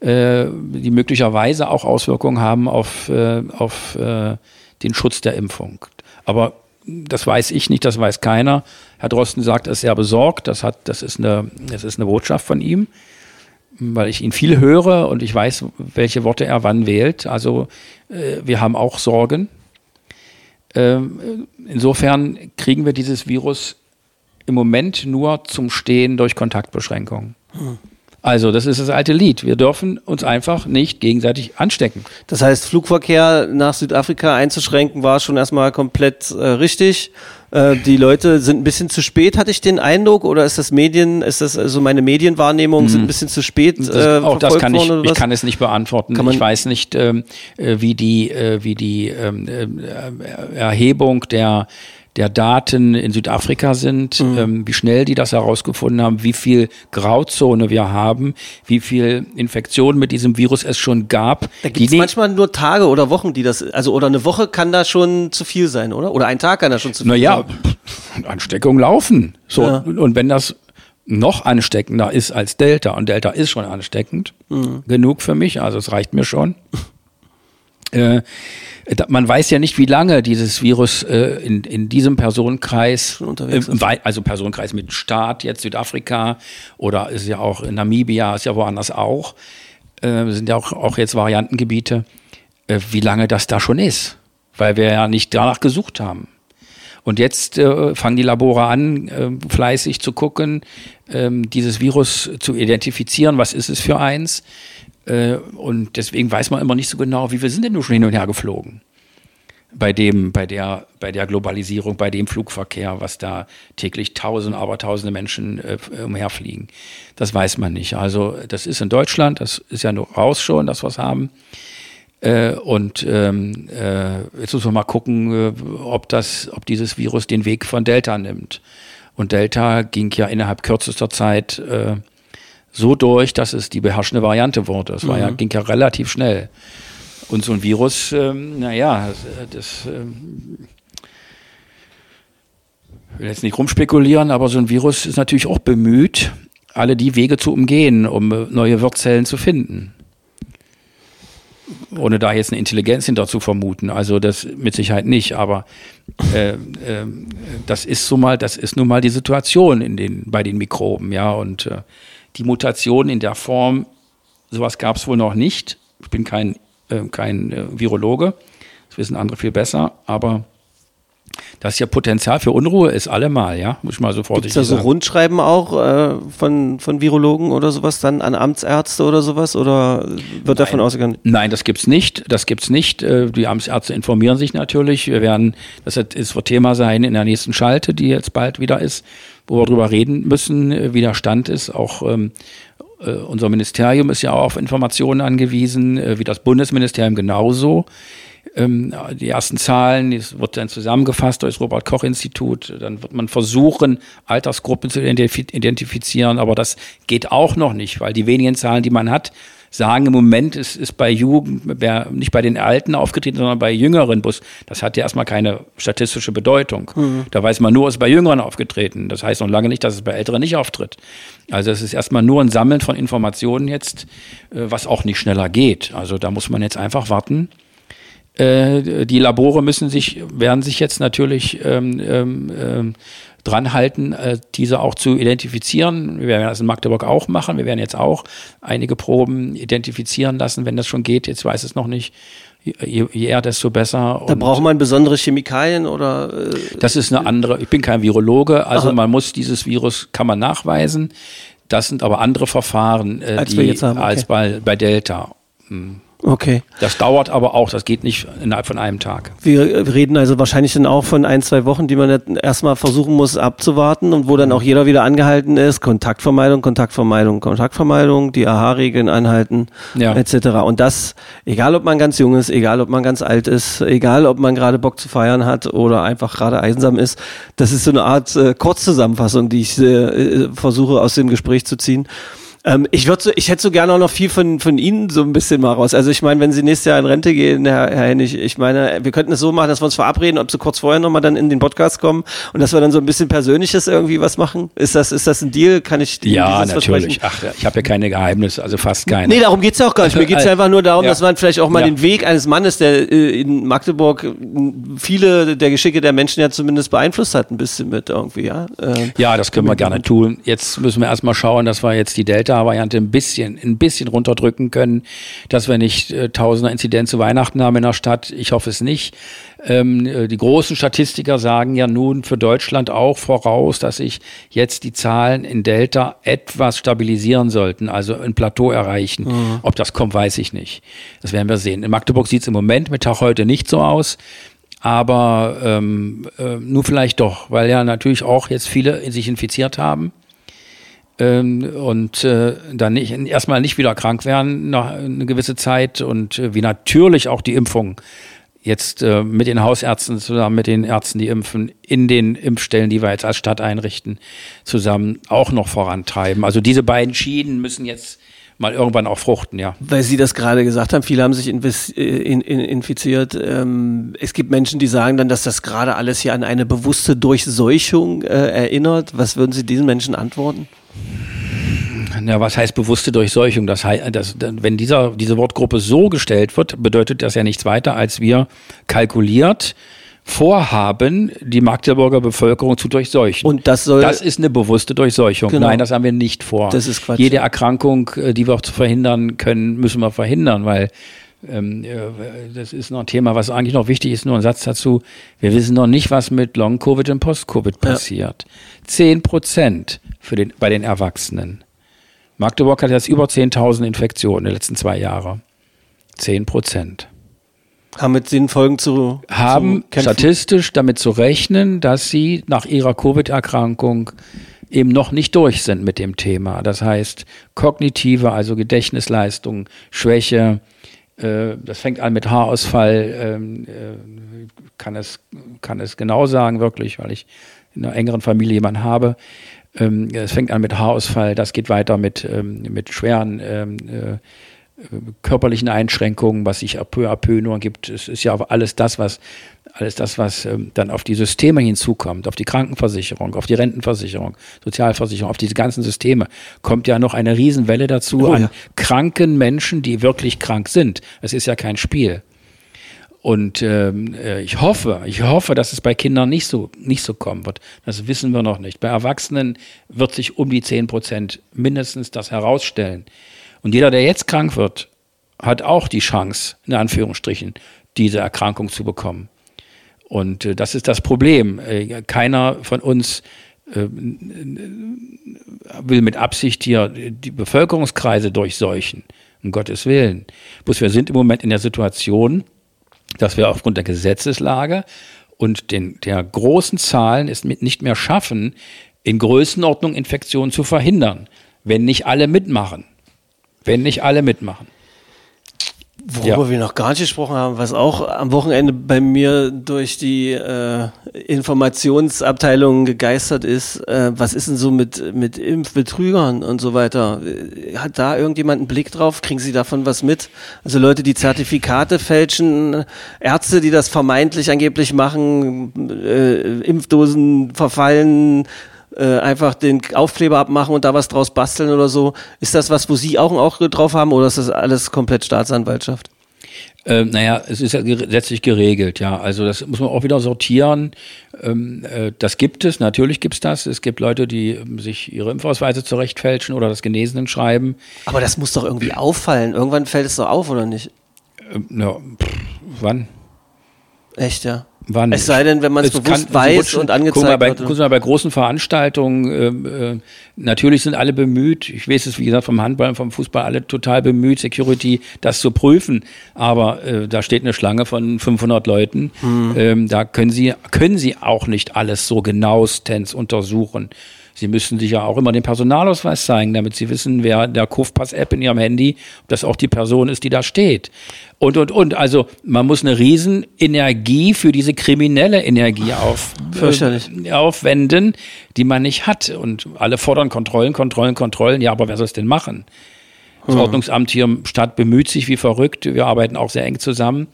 äh, die möglicherweise auch Auswirkungen haben auf, äh, auf äh, den Schutz der Impfung. Aber das weiß ich nicht, das weiß keiner. Herr Drosten sagt, er ist sehr besorgt. Das, hat, das, ist eine, das ist eine Botschaft von ihm, weil ich ihn viel höre und ich weiß, welche Worte er wann wählt. Also äh, wir haben auch Sorgen. Ähm, insofern kriegen wir dieses Virus im Moment nur zum Stehen durch Kontaktbeschränkungen. Hm. Also, das ist das alte Lied. Wir dürfen uns einfach nicht gegenseitig anstecken. Das heißt, Flugverkehr nach Südafrika einzuschränken war schon erstmal komplett äh, richtig. Äh, die Leute sind ein bisschen zu spät, hatte ich den Eindruck, oder ist das Medien, ist das also meine Medienwahrnehmung sind ein bisschen zu spät? Das, äh, auch das kann ich, ich kann es nicht beantworten. Ich weiß nicht, ähm, äh, wie die, äh, wie die ähm, äh, Erhebung der der Daten in Südafrika sind, Mhm. ähm, wie schnell die das herausgefunden haben, wie viel Grauzone wir haben, wie viel Infektionen mit diesem Virus es schon gab. Da gibt es ne- manchmal nur Tage oder Wochen, die das, also oder eine Woche kann da schon zu viel sein, oder? Oder ein Tag kann da schon zu viel Naja, sein. Ansteckungen laufen. So, Ja. und wenn das noch ansteckender ist als Delta, und Delta ist schon ansteckend, Mhm. genug für mich, also es reicht mir schon. Äh, man weiß ja nicht, wie lange dieses Virus äh, in, in diesem Personenkreis, äh, also Personenkreis mit Staat, jetzt Südafrika oder ist ja auch in Namibia, ist ja woanders auch, äh, sind ja auch, auch jetzt Variantengebiete, äh, wie lange das da schon ist, weil wir ja nicht danach gesucht haben. Und jetzt äh, fangen die Labore an, äh, fleißig zu gucken, ähm, dieses Virus zu identifizieren, was ist es für eins. Äh, und deswegen weiß man immer nicht so genau, wie wir sind denn nur schon hin und her geflogen. Bei dem, bei der, bei der Globalisierung, bei dem Flugverkehr, was da täglich tausend, aber tausende Menschen äh, umherfliegen. Das weiß man nicht. Also das ist in Deutschland, das ist ja nur raus schon, dass wir es haben. Äh, und ähm, äh, jetzt muss man mal gucken, äh, ob das, ob dieses Virus den Weg von Delta nimmt. Und Delta ging ja innerhalb kürzester Zeit äh, so durch, dass es die beherrschende Variante wurde. Das war ja, ging ja relativ schnell. Und so ein Virus, ähm, naja, das, das ähm, ich will jetzt nicht rumspekulieren, aber so ein Virus ist natürlich auch bemüht, alle die Wege zu umgehen, um äh, neue Wirtszellen zu finden ohne da jetzt eine Intelligenz hinter zu vermuten. Also das mit Sicherheit nicht, aber äh, äh, das ist so mal, das ist nun mal die Situation in den, bei den Mikroben, ja. Und äh, die Mutation in der Form, sowas gab es wohl noch nicht. Ich bin kein, äh, kein äh, Virologe, das wissen andere viel besser, aber das ja Potenzial für Unruhe ist allemal, ja, muss ich mal so vorsichtig es da so sagen. Rundschreiben auch äh, von, von Virologen oder sowas dann an Amtsärzte oder sowas? Oder wird davon ausgegangen? Nein, das gibt's nicht. Das gibt's nicht. Äh, Die Amtsärzte informieren sich natürlich. Wir werden, das wird Thema sein in der nächsten Schalte, die jetzt bald wieder ist, wo wir drüber reden müssen, wie der Stand ist. Auch ähm, äh, unser Ministerium ist ja auch auf Informationen angewiesen, äh, wie das Bundesministerium genauso. Ähm, die ersten Zahlen, das wird dann zusammengefasst durch das Robert-Koch-Institut. Dann wird man versuchen, Altersgruppen zu identif- identifizieren, aber das geht auch noch nicht, weil die wenigen Zahlen, die man hat, sagen im Moment, es ist bei Jugend, nicht bei den Alten aufgetreten, sondern bei Jüngeren. Bus. Das hat ja erstmal keine statistische Bedeutung. Da weiß man nur, es ist bei Jüngeren aufgetreten. Das heißt noch lange nicht, dass es bei Älteren nicht auftritt. Also es ist erstmal nur ein Sammeln von Informationen jetzt, äh, was auch nicht schneller geht. Also da muss man jetzt einfach warten. Äh, die Labore müssen sich, werden sich jetzt natürlich ähm, ähm, dran halten, äh, diese auch zu identifizieren. Wir werden das in Magdeburg auch machen. Wir werden jetzt auch einige Proben identifizieren lassen, wenn das schon geht. Jetzt weiß es noch nicht. Je, je eher, desto besser. Da Und braucht man besondere Chemikalien oder äh, das ist eine andere, ich bin kein Virologe, also Ach. man muss dieses Virus, kann man nachweisen. Das sind aber andere Verfahren, äh, Als die, wir jetzt haben, okay. als bei, bei Delta. Okay. Das dauert aber auch, das geht nicht innerhalb von einem Tag. Wir reden also wahrscheinlich dann auch von ein, zwei Wochen, die man erstmal versuchen muss abzuwarten und wo dann auch jeder wieder angehalten ist, Kontaktvermeidung, Kontaktvermeidung, Kontaktvermeidung, die AHA-Regeln anhalten, Ja. etc. Und das, egal ob man ganz jung ist, egal ob man ganz alt ist, egal ob man gerade Bock zu feiern hat oder einfach gerade einsam ist, das ist so eine Art äh, Kurzzusammenfassung, die ich äh, versuche aus dem Gespräch zu ziehen. Ähm, ich würde so, ich hätte so gerne auch noch viel von, von Ihnen so ein bisschen mal raus. Also ich meine, wenn Sie nächstes Jahr in Rente gehen, Herr, Herr Hennig, ich meine, wir könnten es so machen, dass wir uns verabreden, ob Sie kurz vorher nochmal dann in den Podcast kommen und dass wir dann so ein bisschen Persönliches irgendwie was machen. Ist das, ist das ein Deal? Kann ich Ihnen Ja, natürlich. Ach, ich habe ja keine Geheimnisse, also fast keine. Nee, darum geht's ja auch gar nicht. (laughs) Mir geht's ja einfach nur darum, Ja. dass man vielleicht auch mal Ja. den Weg eines Mannes, der äh, in Magdeburg viele der Geschicke der Menschen ja zumindest beeinflusst hat, ein bisschen mit irgendwie, ja. Äh, Ja, das können wir gerne tun. Jetzt müssen wir erstmal schauen, dass wir jetzt die Delta Delta-Variante ein bisschen, ein bisschen runterdrücken können, dass wir nicht äh, tausender Inzidenz zu Weihnachten haben in der Stadt. Ich hoffe es nicht. Ähm, äh, die großen Statistiker sagen ja nun für Deutschland auch voraus, dass sich jetzt die Zahlen in Delta etwas stabilisieren sollten, also ein Plateau erreichen. Mhm. Ob das kommt, weiß ich nicht. Das werden wir sehen. In Magdeburg sieht es im Moment mit Tag heute nicht so aus aber ähm, äh, nur vielleicht doch, weil ja natürlich auch jetzt viele sich infiziert haben ähm, und äh, dann nicht, erstmal nicht wieder krank werden nach eine gewisse Zeit und äh, wie natürlich auch die Impfung jetzt äh, mit den Hausärzten zusammen mit den Ärzten, die impfen, in den Impfstellen, die wir jetzt als Stadt einrichten, zusammen auch noch vorantreiben. Also diese beiden Schienen müssen jetzt mal irgendwann auch fruchten, ja. Weil Sie das gerade gesagt haben, viele haben sich äh, in, in, infiziert. Ähm, es gibt Menschen, die sagen dann, dass das gerade alles hier an eine bewusste Durchseuchung erinnert. Was würden Sie diesen Menschen antworten? Ja, was heißt bewusste Durchseuchung? Das heißt, das, wenn dieser, diese Wortgruppe so gestellt wird, bedeutet das ja nichts weiter, als wir kalkuliert vorhaben, die Magdeburger Bevölkerung zu durchseuchen. Und das soll. Das ist eine bewusste Durchseuchung. Genau. Nein, das haben wir nicht vor. Das ist Quatsch. Jede Erkrankung, äh, die wir auch verhindern können, müssen wir verhindern, weil ähm, das ist noch ein Thema, was eigentlich noch wichtig ist. Nur ein Satz dazu. Wir wissen noch nicht, was mit Long-Covid und Post-Covid passiert. Zehn ja. Prozent für den, bei den Erwachsenen. Magdeburg hat jetzt über 10.000 Infektionen in den letzten zwei Jahren. Zehn Prozent haben mit den Folgen zu haben zu statistisch damit zu rechnen, dass sie nach ihrer Covid-Erkrankung eben noch nicht durch sind mit dem Thema. Das heißt, kognitive, also Gedächtnisleistung, Schwäche, äh, das fängt an mit Haarausfall, ähm, äh, kann, es, kann es genau sagen, wirklich, weil ich in einer engeren Familie jemanden habe. Ähm, es fängt an mit Haarausfall, das geht weiter mit, ähm, mit schweren ähm, äh, körperlichen Einschränkungen, was sich peu à peu nur gibt. Es ist ja alles das, was alles das, was dann auf die Systeme hinzukommt, auf die Krankenversicherung, auf die Rentenversicherung, Sozialversicherung, auf diese ganzen Systeme, kommt ja noch eine Riesenwelle dazu oh, an ja. kranken Menschen, die wirklich krank sind. Es ist ja kein Spiel. Und ähm, äh, ich hoffe, ich hoffe, dass es bei Kindern nicht so, nicht so kommen wird. Das wissen wir noch nicht. Bei Erwachsenen wird sich um die 10 Prozent mindestens das herausstellen. Und jeder, der jetzt krank wird, hat auch die Chance, in Anführungsstrichen, diese Erkrankung zu bekommen. Und äh, das ist das Problem. Äh, keiner von uns äh, will mit Absicht hier die Bevölkerungskreise durchseuchen, um Gottes Willen. Bloß wir sind im Moment in der Situation, dass wir aufgrund der Gesetzeslage und den, der großen Zahlen es nicht mehr schaffen, in Größenordnung Infektionen zu verhindern, wenn nicht alle mitmachen. Wenn nicht alle mitmachen. Worüber ja. wir noch gar nicht gesprochen haben, was auch am Wochenende bei mir durch die äh, Informationsabteilung gegeistert ist, äh, was ist denn so mit, mit Impfbetrügern und so weiter? Hat da irgendjemand einen Blick drauf? Kriegen Sie davon was mit? Also Leute, die Zertifikate fälschen, Ärzte, die das vermeintlich angeblich machen, äh, Impfdosen verfallen, äh, einfach den Aufkleber abmachen und da was draus basteln oder so. Ist das was, wo Sie auch ein Auge drauf haben oder ist das alles komplett Staatsanwaltschaft? Äh, naja, es ist ja gesetzlich geregelt, ja. Also das muss man auch wieder sortieren. Ähm, äh, das gibt es, natürlich gibt es das. Es gibt Leute, die ähm, sich ihre Impfausweise zurechtfälschen oder das Genesenen schreiben. Aber das muss doch irgendwie auffallen. Irgendwann fällt es doch auf, oder nicht? Ähm, ja, pff, wann? Echt, ja. Wann? Es sei denn, wenn man es bewusst kann, weiß rutschen, und angezeigt guck bei, wird. Guck mal, bei großen Veranstaltungen, äh, äh, natürlich sind alle bemüht, ich weiß es, wie gesagt, vom Handball und vom Fußball, alle total bemüht, Security, das zu prüfen. Aber äh, da steht eine Schlange von 500 Leuten. Mhm. Ähm, da können sie, können sie auch nicht alles so genauestens untersuchen. Sie müssen sich ja auch immer den Personalausweis zeigen, damit Sie wissen, wer der Kufpass-App in Ihrem Handy, ob das auch die Person ist, die da steht. Und, und, und. Also man muss eine Riesenenergie für diese kriminelle Energie auf, äh, aufwenden, die man nicht hat. Und alle fordern Kontrollen, Kontrollen, Kontrollen. Ja, aber wer soll es denn machen? Das. Ordnungsamt hier im Stadt bemüht sich wie verrückt. Wir arbeiten auch sehr eng zusammen,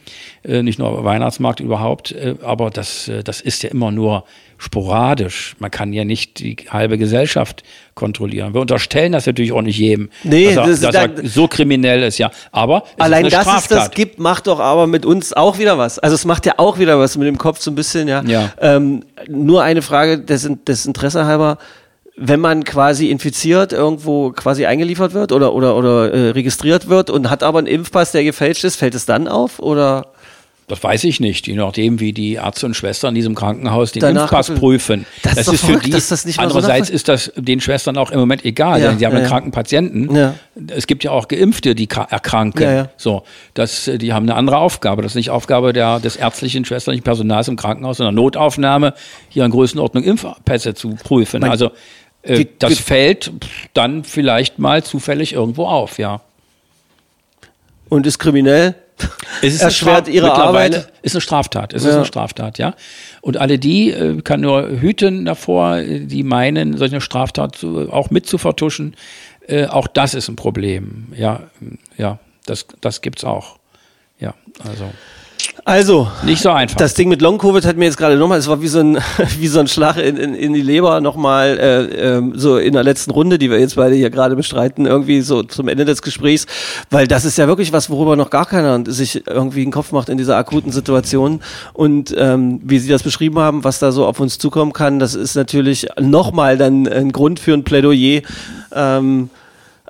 äh, nicht nur Weihnachtsmarkt überhaupt, äh, aber das, äh, das ist ja immer nur sporadisch. Man kann ja nicht die halbe Gesellschaft kontrollieren. Wir unterstellen das natürlich auch nicht jedem, nee, dass, er, das dass er so kriminell ist, ja. Aber allein dass es das gibt, macht doch aber mit uns auch wieder was. Also es macht ja auch wieder was mit dem Kopf so ein bisschen, ja. ja. Ähm, nur eine Frage des, des Interesse halber wenn man quasi infiziert irgendwo quasi eingeliefert wird oder oder oder äh, registriert wird und hat aber einen Impfpass, der gefälscht ist, fällt es dann auf oder? Das weiß ich nicht, je nachdem, wie die Ärzte und Schwestern in diesem Krankenhaus den Danach Impfpass prüfen. Das, das ist, ist für die. Das andererseits so ist das den Schwestern auch im Moment egal, ja, denn sie haben ja, einen kranken Patienten. Es gibt ja auch Geimpfte, die erkranken. So, das, die haben eine andere Aufgabe. Das ist nicht Aufgabe der, des ärztlichen, schwesterlichen Personals im Krankenhaus, sondern Notaufnahme, hier in Größenordnung Impfpässe zu prüfen. Mein, also äh, das fällt dann vielleicht mal zufällig irgendwo auf, ja. Und ist kriminell? Es ist erschwert ihre Arbeit. Ist eine Straftat. Es ja. ist eine Straftat, ja. Und alle die äh, kann nur hüten davor, die meinen, solche Straftat zu, auch mit zu vertuschen. Äh, auch das ist ein Problem. Ja, ja, das, das gibt's auch. Ja, also. Also, nicht so einfach. Das Ding mit Long Covid hat mir jetzt gerade nochmal, es war wie so ein, (laughs) wie so ein Schlag in, in, in die Leber nochmal, äh, äh, so in der letzten Runde, die wir jetzt beide hier gerade bestreiten, irgendwie so zum Ende des Gesprächs, weil das ist ja wirklich was, worüber noch gar keiner sich irgendwie einen Kopf macht in dieser akuten Situation. Und ähm, wie Sie das beschrieben haben, was da so auf uns zukommen kann, das ist natürlich nochmal dann ein Grund für ein Plädoyer. Ähm,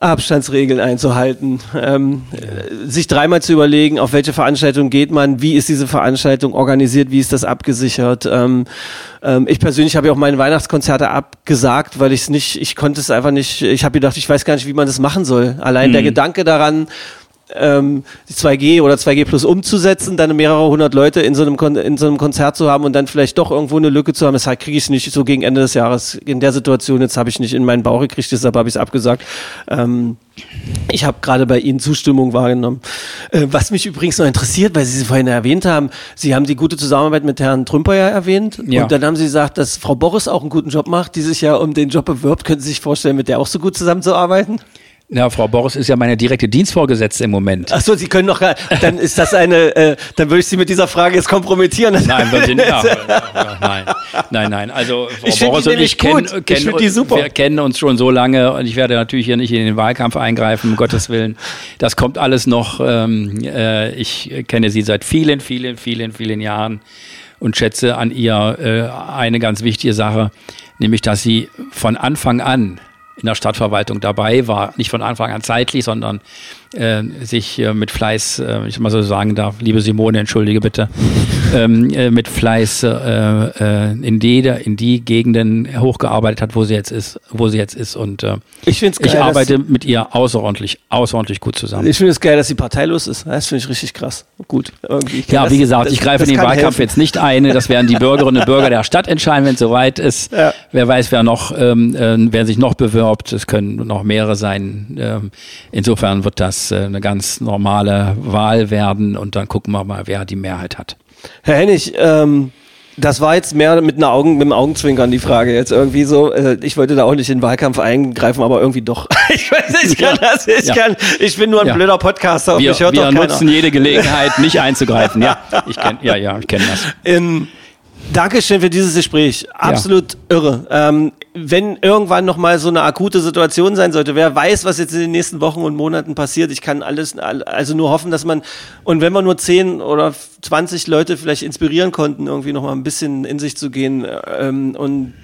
Abstandsregeln einzuhalten, ähm, ja. sich dreimal zu überlegen, auf welche Veranstaltung geht man, wie ist diese Veranstaltung organisiert, wie ist das abgesichert. Ähm, ähm, ich persönlich habe ja auch meine Weihnachtskonzerte abgesagt, weil ich es nicht, ich konnte es einfach nicht, ich habe gedacht, ich weiß gar nicht, wie man das machen soll. Allein mhm. der Gedanke daran, ähm, 2G oder 2G Plus umzusetzen, dann mehrere hundert Leute in so, einem Kon in so einem Konzert zu haben und dann vielleicht doch irgendwo eine Lücke zu haben. Das kriege ich nicht so gegen Ende des Jahres in der Situation. Jetzt habe ich nicht in meinen Bauch gekriegt, deshalb habe ich es abgesagt. Ähm, ich habe gerade bei Ihnen Zustimmung wahrgenommen. Äh, was mich übrigens noch interessiert, weil Sie sie vorhin erwähnt haben, Sie haben die gute Zusammenarbeit mit Herrn Trümper ja erwähnt. Ja. Und dann haben Sie gesagt, dass Frau Boris auch einen guten Job macht, die sich ja um den Job bewirbt. Können Sie sich vorstellen, mit der auch so gut zusammenzuarbeiten? Ja, Frau Boris ist ja meine direkte Dienstvorgesetzte im Moment. Ach so, Sie können noch, dann ist das eine, äh, dann würde ich Sie mit dieser Frage jetzt kompromittieren. Nein, wir sind, ja, nein, nein, nein. Also Frau ich Boris und ich kennen, ich wir kennen uns schon so lange und ich werde natürlich hier nicht in den Wahlkampf eingreifen, um Gottes Willen. Das kommt alles noch. Ähm, äh, ich kenne sie seit vielen, vielen, vielen, vielen Jahren und schätze an ihr äh, eine ganz wichtige Sache, nämlich dass sie von Anfang an in der Stadtverwaltung dabei war, nicht von Anfang an zeitlich, sondern äh, sich äh, mit Fleiß, äh, ich mal so sagen darf, liebe Simone, entschuldige bitte, (laughs) ähm, äh, mit Fleiß äh, äh, in, die, in die Gegenden hochgearbeitet hat, wo sie jetzt ist, wo sie jetzt ist. Und äh, ich, find's geil, ich arbeite mit ihr außerordentlich, außerordentlich gut zusammen. Ich finde es geil, dass sie parteilos ist. Das finde ich richtig krass. Gut. Ja, wie gesagt, das, ich greife in den Wahlkampf helfen. jetzt nicht ein. Das werden die Bürgerinnen und Bürger der Stadt entscheiden, wenn es soweit ist. Ja. Wer weiß, wer noch, ähm, äh, wer sich noch bewirbt. Es können noch mehrere sein. Ähm, insofern wird das äh, eine ganz normale Wahl werden und dann gucken wir mal, wer die Mehrheit hat. Herr Hennig, ähm, das war jetzt mehr mit, einer Augen, mit einem Augenzwinkern die Frage jetzt irgendwie so. Äh, ich wollte da auch nicht in den Wahlkampf eingreifen, aber irgendwie doch. (laughs) ich weiß nicht, ich kann das. Ich, ja. kann, ich bin nur ein ja. blöder Podcaster. Wir, wir nutzen jede Gelegenheit, nicht einzugreifen. Ja, (laughs) ich kenn, ja, ja, ich kenne das. In, Dankeschön für dieses Gespräch. Absolut ja. irre. Ähm, wenn irgendwann noch mal so eine akute Situation sein sollte, wer weiß, was jetzt in den nächsten Wochen und Monaten passiert. Ich kann alles, also nur hoffen, dass man, und wenn wir nur 10 oder 20 Leute vielleicht inspirieren konnten, irgendwie noch mal ein bisschen in sich zu gehen ähm, und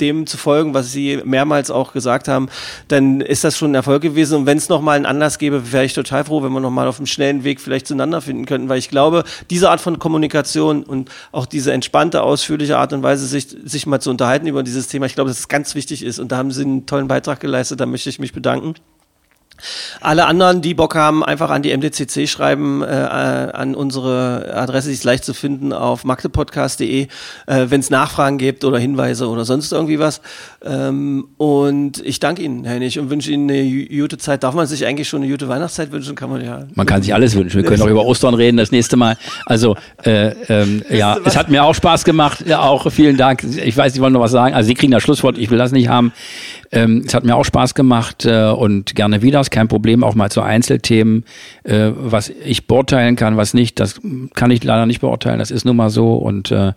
dem zu folgen, was Sie mehrmals auch gesagt haben, dann ist das schon ein Erfolg gewesen. Und wenn es nochmal einen Anlass gäbe, wäre ich total froh, wenn wir nochmal auf einem schnellen Weg vielleicht zueinander finden könnten, weil ich glaube, diese Art von Kommunikation und auch diese entspannte, ausführliche Art und Weise, sich, sich mal zu unterhalten über dieses Thema, ich glaube, dass es ganz wichtig ist. Und da haben Sie einen tollen Beitrag geleistet, da möchte ich mich bedanken. Alle anderen, die Bock haben, einfach an die MDCC schreiben, äh, an unsere Adresse, die ist leicht zu finden auf magdepodcast.de, äh, wenn es Nachfragen gibt oder Hinweise oder sonst irgendwie was. Ähm, und ich danke Ihnen, Herr Hennig, und wünsche Ihnen eine gute Zeit. Darf man sich eigentlich schon eine gute Weihnachtszeit wünschen? Kann man ja. Man kann sich alles wünschen. Wir können auch über Ostern reden das nächste Mal. Also, äh, ähm, (laughs) ja, es hat mir auch Spaß gemacht. Ja, auch vielen Dank. Ich weiß, Sie wollen noch was sagen. Also, Sie kriegen das Schlusswort. Ich will das nicht haben. Ähm, es hat mir auch Spaß gemacht äh, und gerne wieder. Ist kein Problem, auch mal zu Einzelthemen. Äh, was ich beurteilen kann, was nicht, das kann ich leider nicht beurteilen. Das ist nun mal so. Und äh,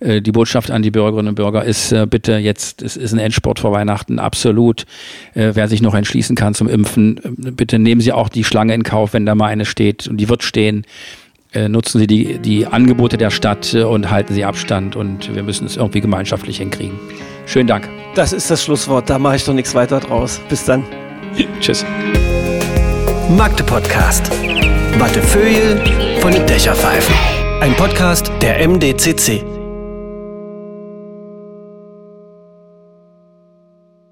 äh die Botschaft an die Bürgerinnen und Bürger ist äh, bitte jetzt, es ist ein Endsport vor Weihnachten, absolut. Äh, wer sich noch entschließen kann zum Impfen, äh, bitte nehmen Sie auch die Schlange in Kauf, wenn da mal eine steht. Und die wird stehen. Äh, nutzen Sie die, die Angebote der Stadt äh, und halten Sie Abstand und wir müssen es irgendwie gemeinschaftlich hinkriegen. Schönen Dank. Das ist das Schlusswort. Da mache ich doch nichts weiter draus. Bis dann. (laughs) Tschüss. Magde Podcast. Wattefeuille von den Dächerpfeifen. Ein Podcast der MDCC.